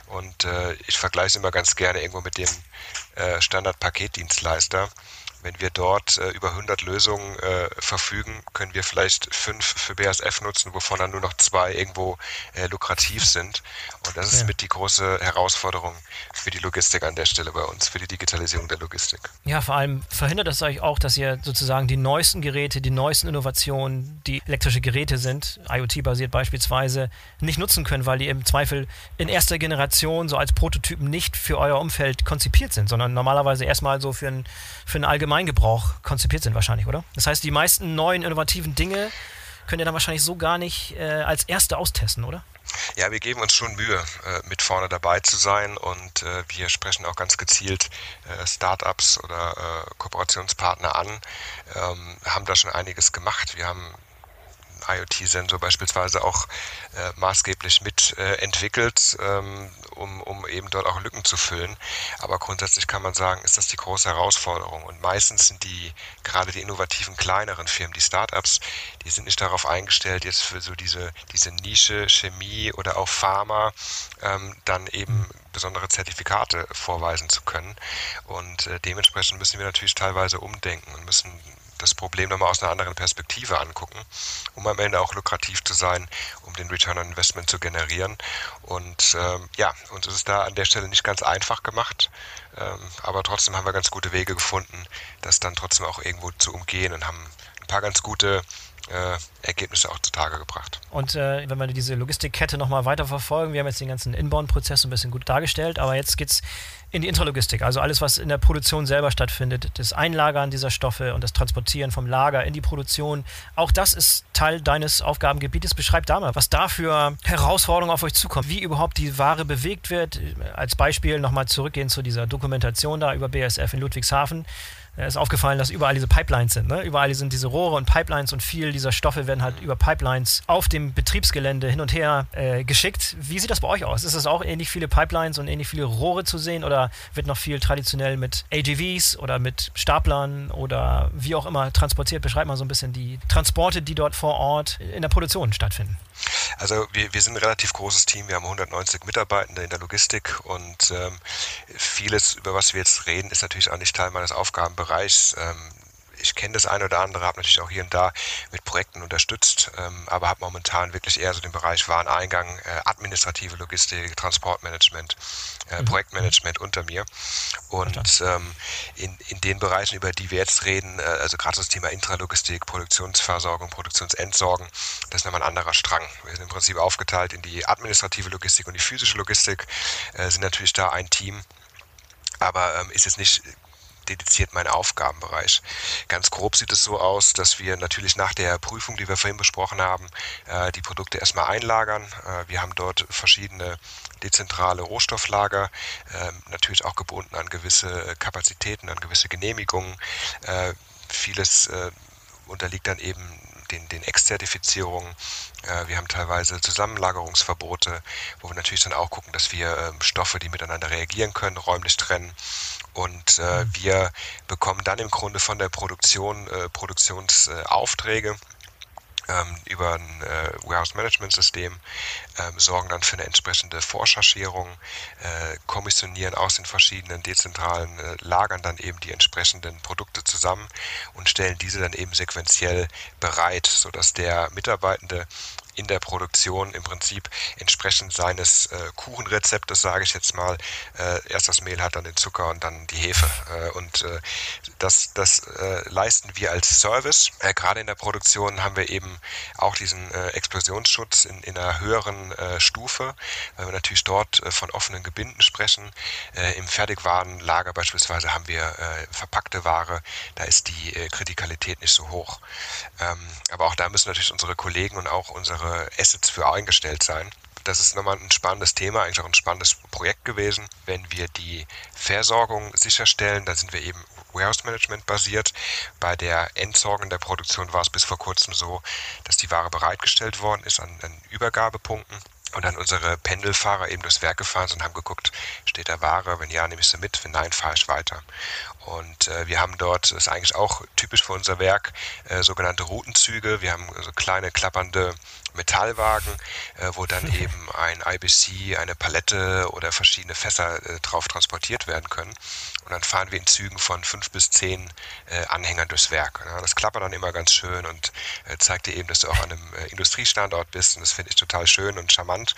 und äh, ich vergleiche es immer ganz gerne irgendwo mit dem äh, Standard-Paketdienstleister. Wenn wir dort äh, über 100 Lösungen äh, verfügen, können wir vielleicht fünf für BASF nutzen, wovon dann nur noch zwei irgendwo äh, lukrativ sind. Und das ist ja. mit die große Herausforderung für die Logistik an der Stelle bei uns, für die Digitalisierung der Logistik. Ja, vor allem verhindert das euch auch, dass ihr sozusagen die neuesten Geräte, die neuesten Innovationen, die elektrische Geräte sind, IoT-basiert beispielsweise, nicht nutzen können, weil die im Zweifel in erster Generation so als Prototypen nicht für euer Umfeld konzipiert sind, sondern normalerweise erstmal so für, ein, für einen allgemeinen Allgemeingebrauch konzipiert sind wahrscheinlich, oder? Das heißt, die meisten neuen innovativen Dinge könnt ihr dann wahrscheinlich so gar nicht äh, als erste austesten, oder? Ja, wir geben uns schon Mühe, äh, mit vorne dabei zu sein und äh, wir sprechen auch ganz gezielt äh, Startups oder äh, Kooperationspartner an, ähm, haben da schon einiges gemacht. Wir haben IoT-Sensor beispielsweise auch äh, maßgeblich mitentwickelt, äh, ähm, um, um eben dort auch Lücken zu füllen. Aber grundsätzlich kann man sagen, ist das die große Herausforderung. Und meistens sind die, gerade die innovativen kleineren Firmen, die Startups, die sind nicht darauf eingestellt, jetzt für so diese, diese Nische Chemie oder auch Pharma ähm, dann eben besondere Zertifikate vorweisen zu können. Und äh, dementsprechend müssen wir natürlich teilweise umdenken und müssen das Problem nochmal aus einer anderen Perspektive angucken, um am Ende auch lukrativ zu sein, um den Return on Investment zu generieren. Und ähm, ja, uns ist es da an der Stelle nicht ganz einfach gemacht. Ähm, aber trotzdem haben wir ganz gute Wege gefunden, das dann trotzdem auch irgendwo zu umgehen und haben ein paar ganz gute äh, Ergebnisse auch zutage gebracht. Und äh, wenn wir diese Logistikkette nochmal weiter verfolgen, wir haben jetzt den ganzen Inbound-Prozess ein bisschen gut dargestellt, aber jetzt geht es in die Intralogistik, also alles, was in der Produktion selber stattfindet, das Einlagern dieser Stoffe und das Transportieren vom Lager in die Produktion. Auch das ist Teil deines Aufgabengebietes. Beschreib da mal, was da für Herausforderungen auf euch zukommt, wie überhaupt die Ware bewegt wird. Als Beispiel nochmal zurückgehen zu dieser Dokumentation da über BSF in Ludwigshafen ist aufgefallen, dass überall diese Pipelines sind. Ne? Überall sind diese Rohre und Pipelines und viel dieser Stoffe werden halt über Pipelines auf dem Betriebsgelände hin und her äh, geschickt. Wie sieht das bei euch aus? Ist es auch ähnlich viele Pipelines und ähnlich viele Rohre zu sehen oder wird noch viel traditionell mit AGVs oder mit Staplern oder wie auch immer transportiert? Beschreib mal so ein bisschen die Transporte, die dort vor Ort in der Produktion stattfinden. Also wir, wir sind ein relativ großes Team, wir haben 190 Mitarbeitende in der Logistik und ähm, vieles, über was wir jetzt reden, ist natürlich auch nicht Teil meines Aufgabenbereichs. Ähm, ich kenne das eine oder andere, habe natürlich auch hier und da mit Projekten unterstützt, ähm, aber habe momentan wirklich eher so den Bereich Wareneingang, äh, administrative Logistik, Transportmanagement, äh, mhm. Projektmanagement unter mir. Und ähm, in, in den Bereichen, über die wir jetzt reden, äh, also gerade das Thema Intralogistik, Produktionsversorgung, Produktionsentsorgen, das ist nochmal ein anderer Strang. Wir sind im Prinzip aufgeteilt in die administrative Logistik und die physische Logistik, sind natürlich da ein Team aber ähm, ist jetzt nicht dediziert mein Aufgabenbereich. Ganz grob sieht es so aus, dass wir natürlich nach der Prüfung, die wir vorhin besprochen haben, äh, die Produkte erstmal einlagern. Äh, wir haben dort verschiedene dezentrale Rohstofflager, ähm, natürlich auch gebunden an gewisse Kapazitäten, an gewisse Genehmigungen. Äh, vieles unterliegt dann eben den, den Ex-Zertifizierungen. wir haben teilweise Zusammenlagerungsverbote, wo wir natürlich dann auch gucken, dass wir ähm, Stoffe, die miteinander reagieren können, räumlich trennen. Und äh, wir bekommen dann im Grunde von der Produktion äh, Produktionsaufträge. Ähm, über ein äh, Warehouse-Management-System, ähm, sorgen dann für eine entsprechende Vorchargierung, äh, kommissionieren aus den verschiedenen dezentralen äh, Lagern dann eben die entsprechenden Produkte zusammen und stellen diese dann eben sequenziell bereit, sodass der Mitarbeitende in der Produktion im Prinzip entsprechend seines äh, Kuchenrezeptes, sage ich jetzt mal, äh, erst das Mehl hat, dann den Zucker und dann die Hefe. Äh, und äh, das, das äh, leisten wir als Service. Äh, gerade in der Produktion haben wir eben auch diesen Explosionsschutz in, in einer höheren Stufe, weil wir natürlich dort von offenen Gebinden sprechen. Im Fertigwarenlager beispielsweise haben wir verpackte Ware, da ist die Kritikalität nicht so hoch. Ähm, aber auch da müssen natürlich unsere Kollegen und auch unsere unsere Assets für eingestellt sein. Das ist nochmal ein spannendes Thema, eigentlich auch ein spannendes Projekt gewesen. Wenn wir die Versorgung sicherstellen, dann sind wir eben Warehouse Management basiert. Bei der Entsorgung der Produktion war es bis vor kurzem so, dass die Ware bereitgestellt worden ist an, an Übergabepunkten und dann unsere Pendelfahrer eben durchs Werk gefahren sind und haben geguckt, steht da Ware, wenn ja, nehme ich sie mit, wenn nein, fahre ich weiter. Und äh, wir haben dort, das ist eigentlich auch typisch für unser Werk, äh, sogenannte Routenzüge. Wir haben so kleine klappernde Metallwagen, äh, wo dann eben ein IBC, eine Palette oder verschiedene Fässer äh, drauf transportiert werden können. Und dann fahren wir in Zügen von fünf bis zehn äh, Anhängern durchs Werk. Ja, das klappert dann immer ganz schön und äh, zeigt dir eben, dass du auch an einem äh, Industriestandort bist. Und das finde ich total schön und charmant.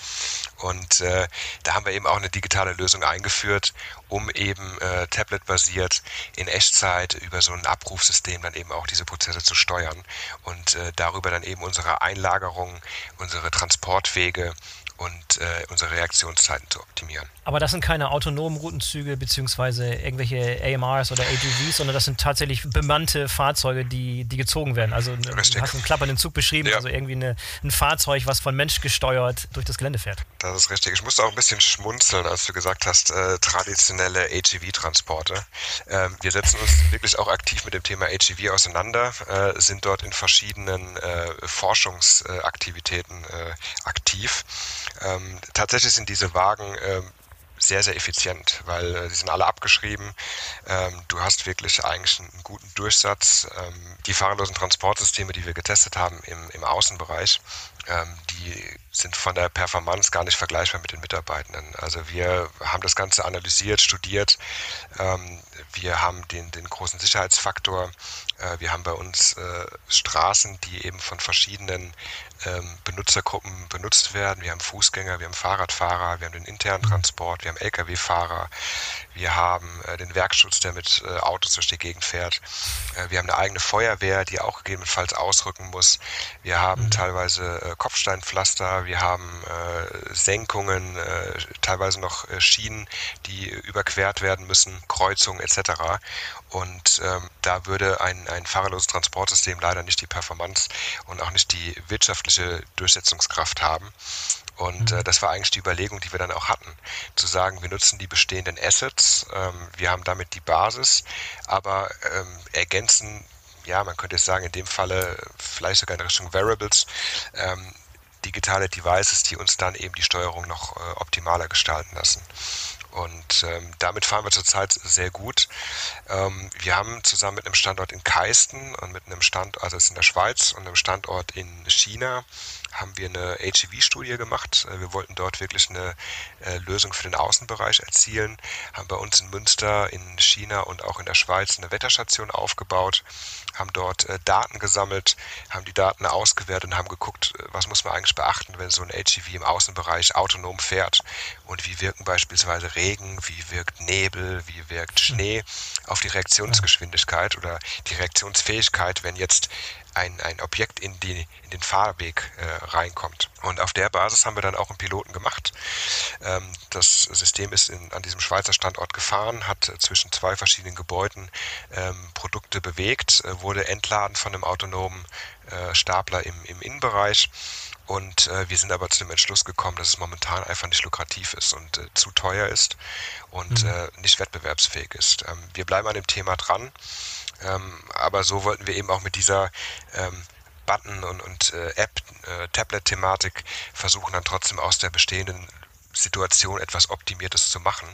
Und äh, da haben wir eben auch eine digitale Lösung eingeführt, um eben äh, tablet-basiert in Echtzeit über so ein Abrufsystem dann eben auch diese Prozesse zu steuern und äh, darüber dann eben unsere Einlagerung, unsere Transportwege und äh, unsere Reaktionszeiten zu optimieren. Aber das sind keine autonomen Routenzüge beziehungsweise irgendwelche AMRs oder AGVs, sondern das sind tatsächlich bemannte Fahrzeuge, die, die gezogen werden. Also Richtig. du hast einen klappernden Zug beschrieben, ja. also irgendwie eine, ein Fahrzeug, was von Mensch gesteuert durch das Gelände fährt. Das ist richtig. Ich musste auch ein bisschen schmunzeln, als du gesagt hast, äh, traditionelle AGV-Transporte. Ähm, wir setzen uns wirklich auch aktiv mit dem Thema AGV auseinander, äh, sind dort in verschiedenen äh, Forschungsaktivitäten äh, aktiv ähm, tatsächlich sind diese Wagen ähm, sehr, sehr effizient, weil äh, sind alle abgeschrieben. Ähm, du hast wirklich eigentlich einen guten Durchsatz. Ähm, die fahrerlosen Transportsysteme, die wir getestet haben im, im Außenbereich, ähm, die sind von der Performance gar nicht vergleichbar mit den Mitarbeitenden. Also wir haben das Ganze analysiert, studiert. Ähm, wir haben den, den großen Sicherheitsfaktor. Äh, wir haben bei uns äh, Straßen, die eben von verschiedenen Benutzergruppen benutzt werden. Wir haben Fußgänger, wir haben Fahrradfahrer, wir haben den internen Transport, wir haben Lkw-Fahrer, wir haben äh, den Werkschutz, der mit äh, Autos durch die Gegend fährt. Äh, wir haben eine eigene Feuerwehr, die auch gegebenenfalls ausrücken muss. Wir haben mhm. teilweise Kopfsteinpflaster, wir haben Senkungen, teilweise noch Schienen, die überquert werden müssen, Kreuzungen etc. Und ähm, da würde ein, ein fahrerloses Transportsystem leider nicht die Performance und auch nicht die wirtschaftliche Durchsetzungskraft haben. Und äh, mhm. das war eigentlich die Überlegung, die wir dann auch hatten, zu sagen, wir nutzen die bestehenden Assets, ähm, wir haben damit die Basis, aber ähm, ergänzen, ja, man könnte jetzt sagen, in dem Falle vielleicht sogar in Richtung Variables, ähm, digitale Devices, die uns dann eben die Steuerung noch äh, optimaler gestalten lassen. Und ähm, damit fahren wir zurzeit sehr gut. Ähm, wir haben zusammen mit einem Standort in Keisten und mit einem Standort, also in der Schweiz und einem Standort in China, haben wir eine HEV-Studie gemacht. Äh, wir wollten dort wirklich eine äh, Lösung für den Außenbereich erzielen, haben bei uns in Münster, in China und auch in der Schweiz eine Wetterstation aufgebaut, haben dort äh, Daten gesammelt, haben die Daten ausgewertet und haben geguckt, was muss man eigentlich beachten, wenn so ein HEV im Außenbereich autonom fährt und wie wirken beispielsweise Regen, wie wirkt Nebel, wie wirkt Schnee auf die Reaktionsgeschwindigkeit oder die Reaktionsfähigkeit, wenn jetzt ein, ein Objekt in, die, in den Fahrweg äh, reinkommt. Und auf der Basis haben wir dann auch einen Piloten gemacht. Ähm, das System ist in, an diesem Schweizer Standort gefahren, hat zwischen zwei verschiedenen Gebäuden ähm, Produkte bewegt, äh, wurde entladen von einem autonomen äh, Stapler im, im Innenbereich. Und äh, wir sind aber zu dem Entschluss gekommen, dass es momentan einfach nicht lukrativ ist und äh, zu teuer ist und mhm. äh, nicht wettbewerbsfähig ist. Ähm, wir bleiben an dem Thema dran. Ähm, aber so wollten wir eben auch mit dieser ähm, Button- und, und äh, App-Tablet-Thematik äh, versuchen, dann trotzdem aus der bestehenden Situation etwas Optimiertes zu machen.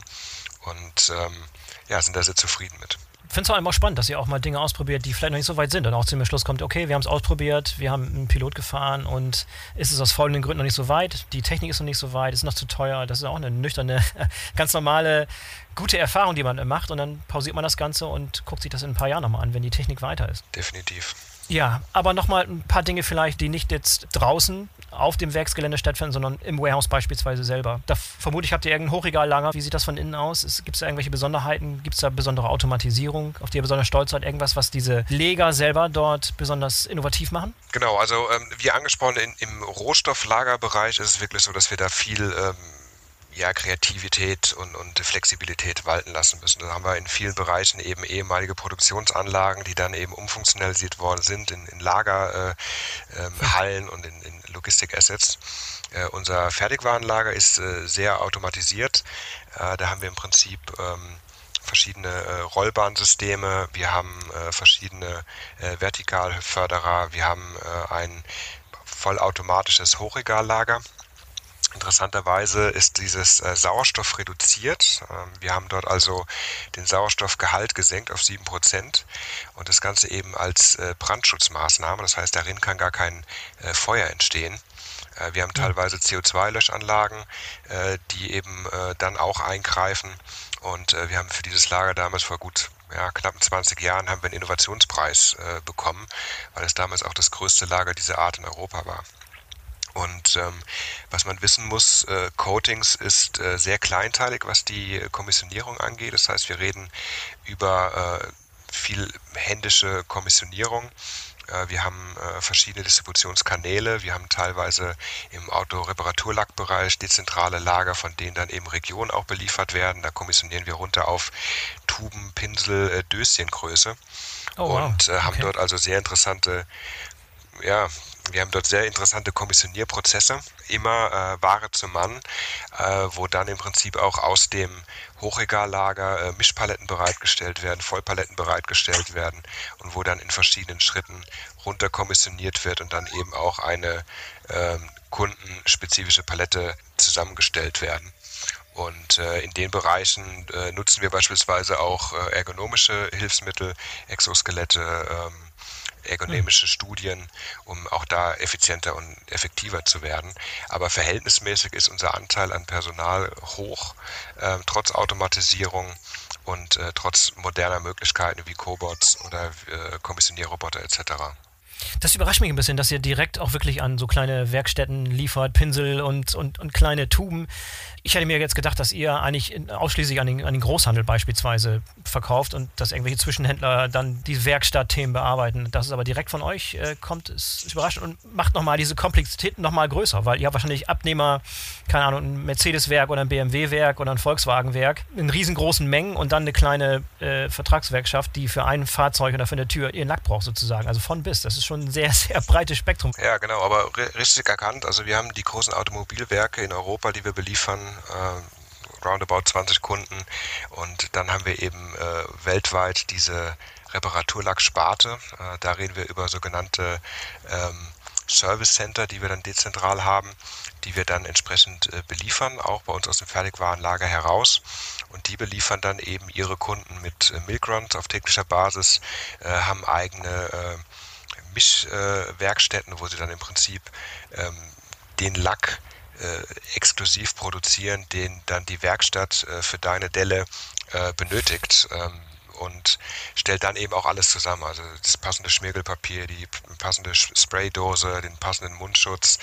Und ähm, ja, sind da sehr zufrieden mit finde es vor allem auch spannend, dass ihr auch mal Dinge ausprobiert, die vielleicht noch nicht so weit sind und auch zum Schluss kommt, okay, wir haben es ausprobiert, wir haben einen Pilot gefahren und ist es aus folgenden Gründen noch nicht so weit, die Technik ist noch nicht so weit, ist noch zu teuer, das ist auch eine nüchterne, ganz normale, gute Erfahrung, die man macht und dann pausiert man das Ganze und guckt sich das in ein paar Jahren nochmal an, wenn die Technik weiter ist. Definitiv. Ja, aber nochmal ein paar Dinge vielleicht, die nicht jetzt draußen auf dem Werksgelände stattfinden, sondern im Warehouse beispielsweise selber. Da vermute ich, habt ihr irgendein Hochregallager. Wie sieht das von innen aus? Gibt es da irgendwelche Besonderheiten? Gibt es da besondere Automatisierung, auf die ihr besonders stolz seid? Irgendwas, was diese Leger selber dort besonders innovativ machen? Genau, also ähm, wie angesprochen, in, im Rohstofflagerbereich ist es wirklich so, dass wir da viel ähm, ja, Kreativität und, und Flexibilität walten lassen müssen. Da haben wir in vielen Bereichen eben ehemalige Produktionsanlagen, die dann eben umfunktionalisiert worden sind in, in Lagerhallen äh, ähm, und in, in Logistikassets. Äh, unser Fertigwarenlager ist äh, sehr automatisiert. Äh, da haben wir im Prinzip ähm, verschiedene äh, Rollbahnsysteme, wir haben äh, verschiedene äh, Vertikalförderer, wir haben äh, ein vollautomatisches Hochregallager Interessanterweise ist dieses äh, Sauerstoff reduziert. Ähm, wir haben dort also den Sauerstoffgehalt gesenkt auf 7% und das Ganze eben als äh, Brandschutzmaßnahme. Das heißt, darin kann gar kein äh, Feuer entstehen. Äh, wir haben teilweise CO2-Löschanlagen, äh, die eben äh, dann auch eingreifen. Und wir haben für dieses Lager damals vor gut ja, knappen 20 Jahren haben wir einen Innovationspreis bekommen, weil es damals auch das größte Lager dieser Art in Europa war. Und ähm, was man wissen muss, äh, Coatings ist äh, sehr kleinteilig, was die Kommissionierung angeht. Das heißt, wir reden über äh, viel händische Kommissionierung. Äh, wir haben äh, verschiedene Distributionskanäle. Wir haben teilweise im Autoreparaturlackbereich dezentrale Lager, von denen dann eben Regionen auch beliefert werden. Da kommissionieren wir runter auf Tuben, Pinsel, äh, Döschengröße. Oh, wow. Und äh, haben okay. dort also sehr interessante ja, wir haben dort sehr interessante Kommissionierprozesse, immer äh, Ware zum Mann, äh, wo dann im Prinzip auch aus dem Hochregallager äh, Mischpaletten bereitgestellt werden, Vollpaletten bereitgestellt werden und wo dann in verschiedenen Schritten runterkommissioniert wird und dann eben auch eine ähm, kundenspezifische Palette zusammengestellt werden. Und äh, in den Bereichen äh, nutzen wir beispielsweise auch äh, ergonomische Hilfsmittel, Exoskelette, ähm, ergonomische Studien, um auch da effizienter und effektiver zu werden. Aber verhältnismäßig ist unser Anteil an Personal hoch, äh, trotz Automatisierung und äh, trotz moderner Möglichkeiten wie Cobots oder äh, Kommissionierroboter etc. Das überrascht mich ein bisschen, dass ihr direkt auch wirklich an so kleine Werkstätten liefert, Pinsel und, und, und kleine Tuben. Ich hätte mir jetzt gedacht, dass ihr eigentlich ausschließlich an den, an den Großhandel beispielsweise verkauft und dass irgendwelche Zwischenhändler dann die Werkstattthemen bearbeiten. Dass es aber direkt von euch äh, kommt, ist, überraschend und macht nochmal diese Komplexität nochmal größer, weil ihr habt wahrscheinlich Abnehmer, keine Ahnung, ein Mercedes-Werk oder ein BMW-Werk oder ein Volkswagen-Werk in riesengroßen Mengen und dann eine kleine äh, Vertragswerkschaft, die für ein Fahrzeug oder für eine Tür ihren Lack braucht sozusagen. Also von bis. Das ist schon ein sehr, sehr breites Spektrum. Ja, genau, aber richtig erkannt. Also wir haben die großen Automobilwerke in Europa, die wir beliefern äh, roundabout 20 Kunden und dann haben wir eben äh, weltweit diese Reparaturlacksparte. Äh, da reden wir über sogenannte ähm, Service Center, die wir dann dezentral haben, die wir dann entsprechend äh, beliefern, auch bei uns aus dem Fertigwarenlager heraus. Und die beliefern dann eben ihre Kunden mit äh, Milkruns auf täglicher Basis, äh, haben eigene äh, Mischwerkstätten, wo sie dann im Prinzip ähm, den Lack äh, exklusiv produzieren, den dann die Werkstatt äh, für deine Delle äh, benötigt. Ähm, und stellt dann eben auch alles zusammen. Also das passende Schmirgelpapier, die passende Spraydose, den passenden Mundschutz.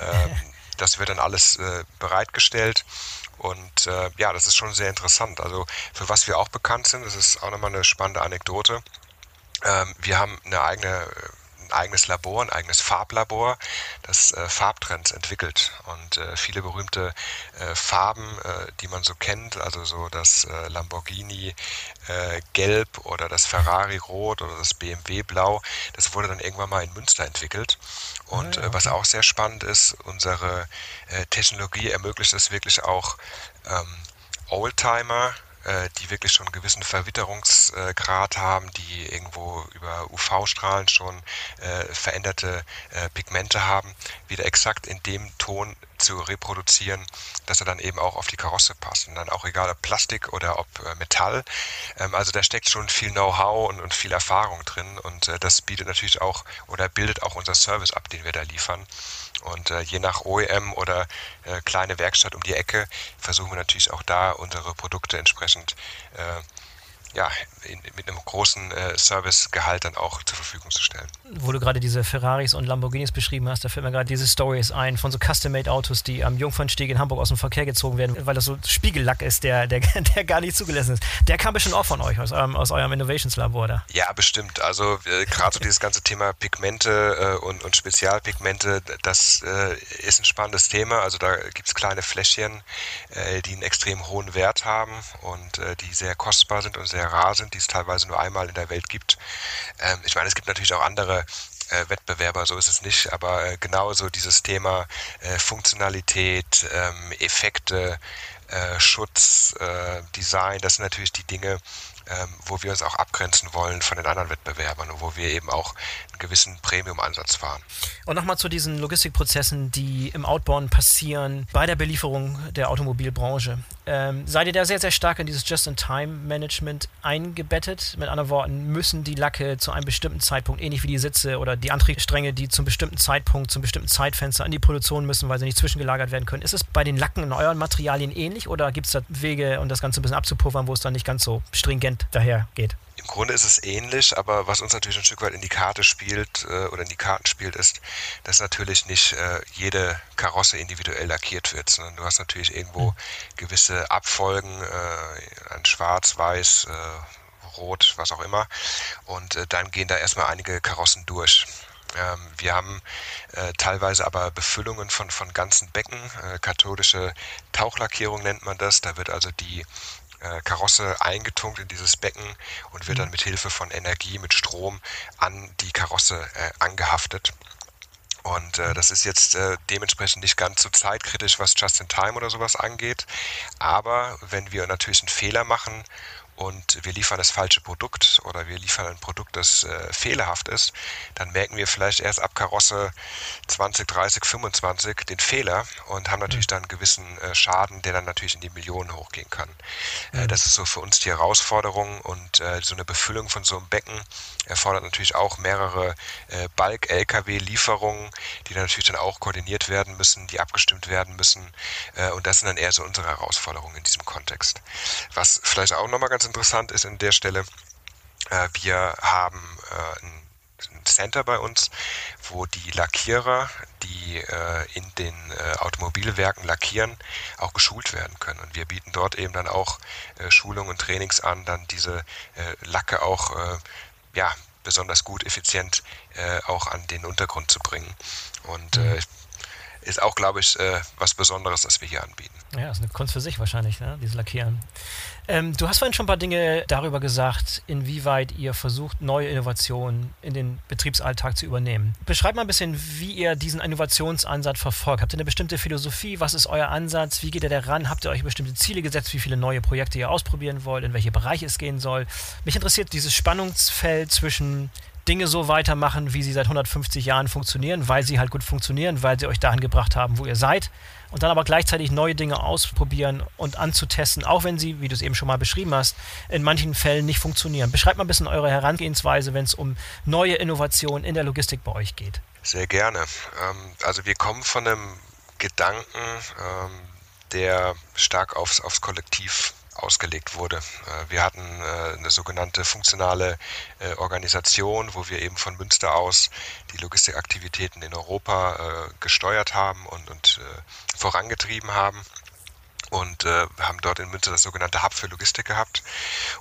Ähm, das wird dann alles äh, bereitgestellt. Und äh, ja, das ist schon sehr interessant. Also für was wir auch bekannt sind, das ist auch nochmal eine spannende Anekdote. Ähm, wir haben eine eigene ein eigenes Labor, ein eigenes Farblabor, das äh, Farbtrends entwickelt und äh, viele berühmte äh, Farben, äh, die man so kennt, also so das äh, Lamborghini äh, Gelb oder das Ferrari Rot oder das BMW Blau, das wurde dann irgendwann mal in Münster entwickelt. Und ah, okay. was auch sehr spannend ist, unsere Technologie ermöglicht es wirklich auch ähm, Oldtimer äh, die wirklich schon einen gewissen Verwitterungsgrad haben, die irgendwo über UV-Strahlen schon äh, veränderte äh, Pigmente haben, wieder exakt in dem Ton zu reproduzieren, dass er dann eben auch auf die Karosse passt. Und dann auch egal ob Plastik oder ob äh, Metall. Ähm, also da steckt schon viel Know-how und, und, viel Erfahrung drin und äh, das bietet natürlich auch oder bildet auch unser Service ab, den wir da liefern. Und äh, je nach OEM oder kleine Werkstatt um die Ecke versuchen wir natürlich auch da unsere Produkte entsprechend äh, ja, in, mit einem großen äh, Servicegehalt dann auch zur Verfügung zu stellen. Wo du gerade diese Ferraris und Lamborghinis beschrieben hast, da fällt mir gerade diese Stories ein von so Custom-Made-Autos, die am Jungfernstieg in Hamburg aus dem Verkehr gezogen werden, weil das so Spiegellack ist, der, der, der gar nicht zugelassen ist. Der kam bestimmt auch von euch, aus eurem, aus eurem Innovations-Labor da. Ja, bestimmt. Also äh, gerade so dieses ganze Thema Pigmente äh, und, und Spezialpigmente, das äh, ist ein spannendes Thema. Also da gibt es kleine Fläschchen, äh, die einen extrem hohen Wert haben und äh, die sehr kostbar sind und sehr rar sind, die es teilweise nur einmal in der Welt gibt. Ähm, ich meine, es gibt natürlich auch andere äh, Wettbewerber, so ist es nicht, aber äh, genauso dieses Thema äh, Funktionalität, ähm, Effekte, äh, Schutz, äh, Design, das sind natürlich die Dinge, ähm, wo wir uns auch abgrenzen wollen von den anderen Wettbewerbern und wo wir eben auch einen gewissen Premium-Ansatz fahren. Und nochmal zu diesen Logistikprozessen, die im Outbound passieren bei der Belieferung der Automobilbranche. Ähm, seid ihr da sehr, sehr stark in dieses Just-in-Time-Management eingebettet? Mit anderen Worten, müssen die Lacke zu einem bestimmten Zeitpunkt, ähnlich wie die Sitze oder die Antriebsstränge, die zum bestimmten Zeitpunkt, zum bestimmten Zeitfenster an die Produktion müssen, weil sie nicht zwischengelagert werden können. Ist es bei den Lacken in euren Materialien ähnlich oder gibt es da Wege, um das Ganze ein bisschen abzupuffern, wo es dann nicht ganz so stringent daher geht? Im Grunde ist es ähnlich, aber was uns natürlich ein Stück weit in die Karte spielt äh, oder in die Karten spielt, ist, dass natürlich nicht äh, jede Karosse individuell lackiert wird, sondern du hast natürlich irgendwo mhm. gewisse Abfolgen, äh, ein Schwarz, Weiß, äh, Rot, was auch immer. Und äh, dann gehen da erstmal einige Karossen durch. Ähm, wir haben äh, teilweise aber Befüllungen von, von ganzen Becken, äh, katholische Tauchlackierung nennt man das. Da wird also die äh, Karosse eingetunkt in dieses Becken und wird dann mhm. mit Hilfe von Energie, mit Strom an die Karosse äh, angehaftet. Und äh, das ist jetzt äh, dementsprechend nicht ganz so zeitkritisch, was Just-in-Time oder sowas angeht. Aber wenn wir natürlich einen Fehler machen und wir liefern das falsche Produkt oder wir liefern ein Produkt, das äh, fehlerhaft ist, dann merken wir vielleicht erst ab Karosse 20, 30, 25 den Fehler und haben natürlich mhm. dann einen gewissen äh, Schaden, der dann natürlich in die Millionen hochgehen kann. Äh, mhm. das ist so für uns die Herausforderung und äh, so eine Befüllung von so einem Becken erfordert natürlich auch mehrere äh, Balk-LKW-Lieferungen, die dann natürlich dann auch koordiniert werden müssen, die abgestimmt werden müssen äh, und das sind dann eher so unsere Herausforderungen in diesem Kontext. Was vielleicht auch nochmal ganz interessant ist an der Stelle, äh, wir haben äh, ein Center bei uns, wo die Lackierer, die äh, in den äh, Automobilwerken lackieren, auch geschult werden können. Und wir bieten dort eben dann auch äh, Schulungen und Trainings an, dann diese äh, Lacke auch äh, ja, besonders gut, effizient äh, auch an den Untergrund zu bringen. Und mhm. Ist auch, glaube ich, was Besonderes, das wir hier anbieten. Ja, ist eine Kunst für sich wahrscheinlich, ne? dieses Lackieren. Ähm, du hast vorhin schon ein paar Dinge darüber gesagt, inwieweit ihr versucht, neue Innovationen in den Betriebsalltag zu übernehmen. Beschreibt mal ein bisschen, wie ihr diesen Innovationsansatz verfolgt. Habt ihr eine bestimmte Philosophie? Was ist euer Ansatz? Wie geht ihr daran? Habt ihr euch bestimmte Ziele gesetzt, wie viele neue Projekte ihr ausprobieren wollt, in welche Bereiche es gehen soll? Mich interessiert dieses Spannungsfeld zwischen Dinge so weitermachen, wie sie seit 150 Jahren funktionieren, weil sie halt gut funktionieren, weil sie euch dahin gebracht haben, wo ihr seid. Und dann aber gleichzeitig neue Dinge ausprobieren und anzutesten, auch wenn sie, wie du es eben schon mal beschrieben hast, in manchen Fällen nicht funktionieren. Beschreibt mal ein bisschen eure Herangehensweise, wenn es um neue Innovationen in der Logistik bei euch geht. Sehr gerne. Ähm, also wir kommen von einem Gedanken, ähm, der stark aufs, aufs Kollektiv ausgelegt wurde. Äh, wir hatten äh, eine sogenannte funktionale äh, Organisation, wo wir eben von Münster aus die Logistikaktivitäten in Europa gesteuert haben und, und vorangetrieben haben und äh, haben dort in Münster das sogenannte Hub für Logistik gehabt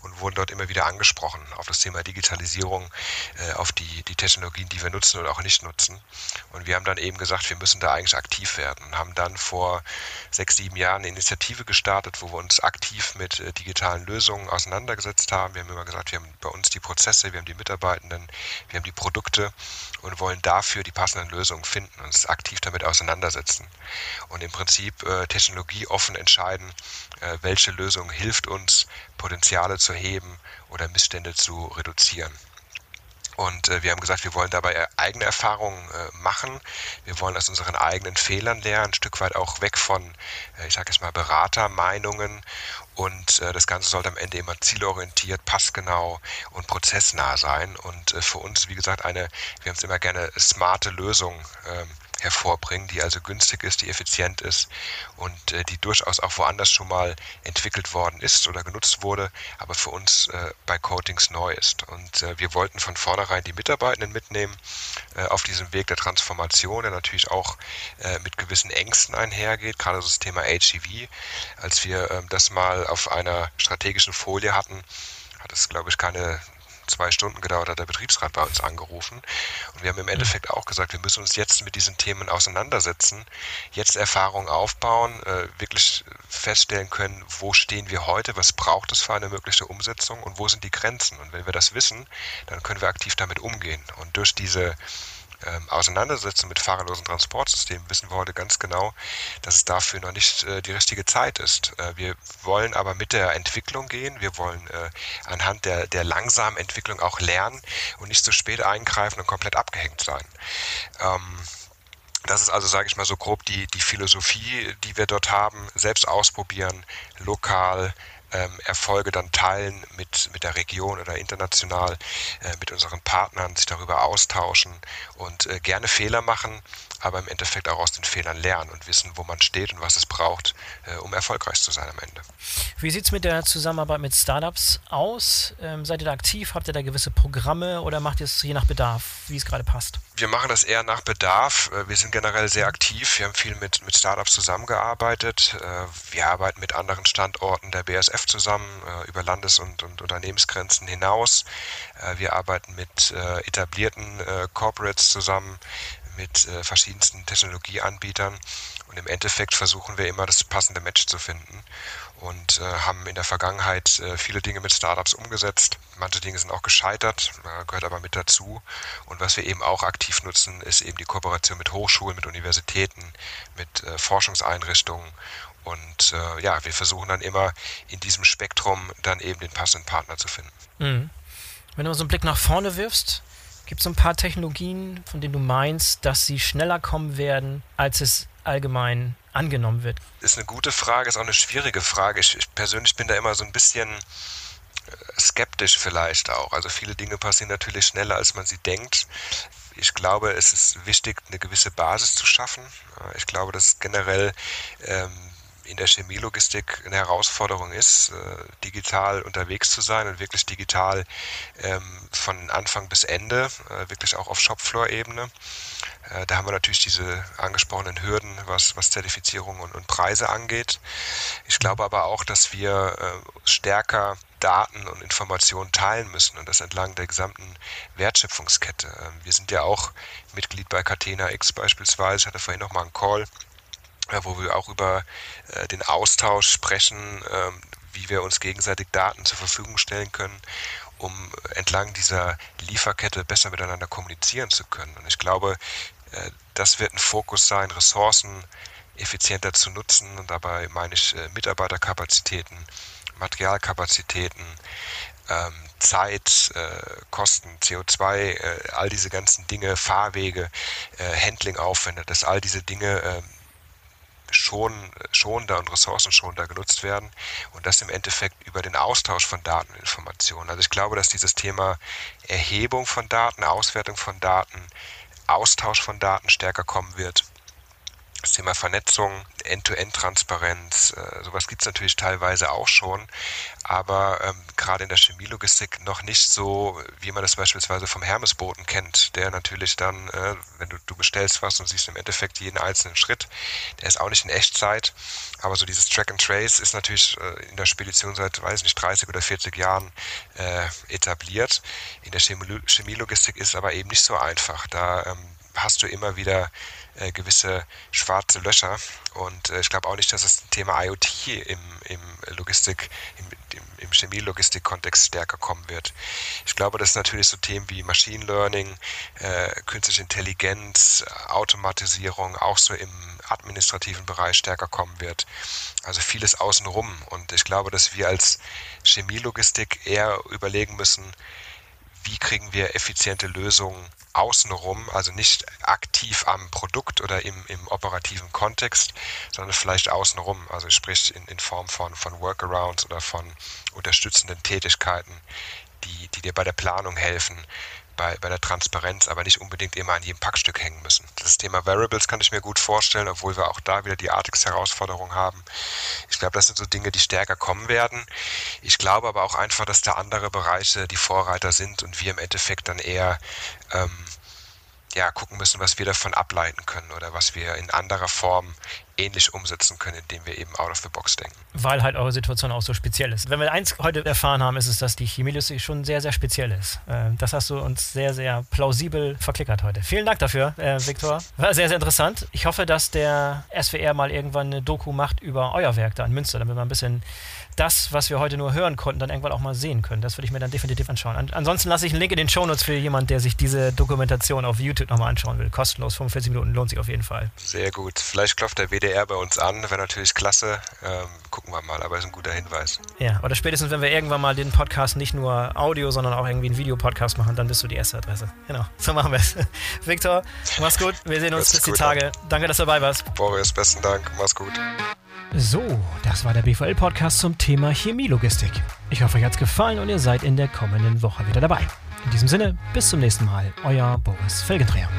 und wurden dort immer wieder angesprochen auf das Thema Digitalisierung, äh, auf die, die Technologien, die wir nutzen oder auch nicht nutzen. Und wir haben dann eben gesagt, wir müssen da eigentlich aktiv werden und haben dann vor sechs, sieben Jahren eine Initiative gestartet, wo wir uns aktiv mit äh, digitalen Lösungen auseinandergesetzt haben. Wir haben immer gesagt, wir haben bei uns die Prozesse, wir haben die Mitarbeitenden, wir haben die Produkte und wollen dafür die passenden Lösungen finden und uns aktiv damit auseinandersetzen. Und im Prinzip äh, Technologie offen entscheiden entscheiden, äh, welche Lösung hilft uns, Potenziale zu heben oder Missstände zu reduzieren. Und äh, wir haben gesagt, wir wollen dabei äh, eigene Erfahrungen machen. Wir wollen aus unseren eigenen Fehlern lernen, ein Stück weit auch weg von, ich sage jetzt mal, Beratermeinungen. Und das Ganze sollte am Ende immer zielorientiert, passgenau und prozessnah sein. Und für uns, wie gesagt, eine, wir haben es immer gerne smarte Lösung ähm, hervorbringen, die also günstig ist, die effizient ist und äh, die durchaus auch woanders schon mal entwickelt worden ist oder genutzt wurde, aber für uns äh, bei Coatings neu ist. Und äh, wir wollten von vornherein die Mitarbeitenden mitnehmen äh, auf diesem Weg der Transformation, der natürlich auch äh, mit gewissen Ängsten einhergeht, gerade das Thema HEV. Als wir ähm, das mal auf einer strategischen Folie hatten, hat es, glaube ich, keine zwei Stunden gedauert hat der Betriebsrat bei uns angerufen. Und wir haben im Endeffekt auch gesagt, wir müssen uns jetzt mit diesen Themen auseinandersetzen, jetzt Erfahrungen aufbauen, äh, wirklich feststellen können, wo stehen wir heute, was braucht es für eine mögliche Umsetzung und wo sind die Grenzen. Und wenn wir das wissen, dann können wir aktiv damit umgehen. Und durch diese ähm, auseinandersetzen mit fahrerlosen Transportsystemen, wissen wir heute ganz genau, dass es dafür noch nicht äh, die richtige Zeit ist. Äh, wir wollen aber mit der Entwicklung gehen. Wir wollen äh, anhand der, der langsamen Entwicklung auch lernen und nicht zu spät eingreifen und komplett abgehängt sein. Ähm, das ist also, sage ich mal, so grob die, die Philosophie, die wir dort haben. Selbst ausprobieren, lokal, ähm, Erfolge dann teilen mit, mit der Region oder international, äh, mit unseren Partnern, sich darüber austauschen und äh, gerne Fehler machen, aber im Endeffekt auch aus den Fehlern lernen und wissen, wo man steht und was es braucht, äh, um erfolgreich zu sein am Ende. Wie sieht es mit der Zusammenarbeit mit Startups aus? Ähm, seid ihr da aktiv? Habt ihr da gewisse Programme oder macht ihr es je nach Bedarf, wie es gerade passt? Wir machen das eher nach Bedarf. Äh, wir sind generell sehr aktiv. Wir haben viel mit, mit Startups zusammengearbeitet. Äh, wir arbeiten mit anderen Standorten der BSF zusammen äh, über Landes- und, und Unternehmensgrenzen hinaus. Wir arbeiten mit etablierten Corporates zusammen mit verschiedensten Technologieanbietern und im Endeffekt versuchen wir immer das passende Match zu finden und äh, haben in der Vergangenheit äh, viele Dinge mit Startups umgesetzt. Manche Dinge sind auch gescheitert, äh, gehört aber mit dazu. Und was wir eben auch aktiv nutzen, ist eben die Kooperation mit Hochschulen, mit Universitäten, mit äh, Forschungseinrichtungen. Und äh, ja, wir versuchen dann immer in diesem Spektrum dann eben den passenden Partner zu finden. Mhm. Wenn du mal so einen Blick nach vorne wirfst, Gibt es so ein paar Technologien, von denen du meinst, dass sie schneller kommen werden, als es allgemein angenommen wird? Ist eine gute Frage, ist auch eine schwierige Frage. Ich, ich persönlich bin da immer so ein bisschen äh, skeptisch vielleicht auch. Also viele Dinge passieren natürlich schneller, als man sie denkt. Ich glaube, es ist wichtig, eine gewisse Basis zu schaffen. Ich glaube, dass generell ähm, in der Chemielogistik eine Herausforderung ist, äh, digital unterwegs zu sein und wirklich digital ähm, von Anfang bis Ende, äh, wirklich auch auf Shopfloor-Ebene. Äh, da haben wir natürlich diese angesprochenen Hürden, was, was Zertifizierung und, und Preise angeht. Ich glaube aber auch, dass wir stärker Daten und Informationen teilen müssen und das entlang der gesamten Wertschöpfungskette. Ähm, wir sind ja auch Mitglied bei Catena X beispielsweise. Ich hatte vorhin noch mal einen Call, wo wir auch über äh, den Austausch sprechen, ähm, wie wir uns gegenseitig Daten zur Verfügung stellen können, um entlang dieser Lieferkette besser miteinander kommunizieren zu können. Und ich glaube, äh, das wird ein Fokus sein, Ressourcen effizienter zu nutzen. Und dabei meine ich Mitarbeiterkapazitäten, Materialkapazitäten, ähm, Zeit, äh, Kosten, CO2, äh, all diese ganzen Dinge, Fahrwege, äh, Handlingaufwände, dass all diese Dinge äh, schon, schonender und ressourcenschonender genutzt werden und das im Endeffekt über den Austausch von Daten und Informationen. Also ich glaube, dass dieses Thema Erhebung von Daten, Auswertung von Daten, Austausch von Daten stärker kommen wird das Thema Vernetzung, End-to-End-Transparenz, äh, sowas gibt es natürlich teilweise auch schon, aber ähm, gerade in der Chemielogistik noch nicht so, wie man das beispielsweise vom Hermesboten kennt, der natürlich dann, äh, wenn du, du bestellst was und siehst im Endeffekt jeden einzelnen Schritt, der ist auch nicht in Echtzeit, aber so dieses Track and Trace ist natürlich äh, in der Spedition seit, weiß nicht, 30 oder 40 Jahren äh, etabliert. In der Chemielogistik ist aber eben nicht so einfach. Da ähm, hast du immer wieder äh, gewisse schwarze Löcher. Und äh, ich glaube auch nicht, dass das Thema IoT im, im Logistik, im, im, im Chemielogistik-Kontext stärker kommen wird. Ich glaube, dass natürlich so Themen wie Machine Learning, äh, künstliche Intelligenz, Automatisierung auch so im administrativen Bereich stärker kommen wird. Also vieles außenrum. Und ich glaube, dass wir als Chemielogistik eher überlegen müssen, wie kriegen wir effiziente Lösungen außenrum, also nicht aktiv am Produkt oder im, im operativen Kontext, sondern vielleicht außenrum, also sprich in, in Form von, von Workarounds oder von unterstützenden Tätigkeiten, die, die dir bei der Planung helfen, bei, bei der Transparenz, aber nicht unbedingt immer an jedem Packstück hängen müssen. Das Thema Variables kann ich mir gut vorstellen, obwohl wir auch da wieder die Artix-Herausforderung haben. Ich glaube, das sind so Dinge, die stärker kommen werden. Ich glaube aber auch einfach, dass da andere Bereiche die Vorreiter sind und wir im Endeffekt dann eher ähm, ja, gucken müssen, was wir davon ableiten können oder was wir in anderer Form ähnlich umsetzen können, indem wir eben out of the box denken. Weil halt eure Situation auch so speziell ist. Wenn wir eins heute erfahren haben, ist es, dass die Chemieindustrie schon sehr, sehr speziell ist. Ähm, das hast du uns sehr, sehr plausibel verklickert heute. Vielen Dank dafür, äh, Viktor. War sehr, sehr interessant. Ich hoffe, dass der SWR mal irgendwann eine Doku macht über euer Werk da in Münster, damit wir ein bisschen das, was wir heute nur hören konnten, dann irgendwann auch mal sehen können. Das würde ich mir dann definitiv anschauen. An ansonsten lasse ich einen Link in den Shownotes für jemanden, der sich diese Dokumentation auf YouTube nochmal anschauen will. Kostenlos, 45 Minuten, lohnt sich auf jeden Fall. Sehr gut. Vielleicht klopft der WDR bei uns an, wäre natürlich klasse. Ähm, gucken wir mal, aber ist ein guter Hinweis. Ja, oder spätestens, wenn wir irgendwann mal den Podcast nicht nur Audio, sondern auch irgendwie einen Videopodcast machen, dann bist du die erste Adresse. Genau, so machen wir es. Viktor, mach's gut. Wir sehen uns bis die Tage. An. Danke, dass du dabei warst. Boris, besten Dank. Mach's gut. So, das war der BVL-Podcast zum Thema Chemielogistik. Ich hoffe, euch hat's gefallen und ihr seid in der kommenden Woche wieder dabei. In diesem Sinne, bis zum nächsten Mal, euer Boris Felgendreher.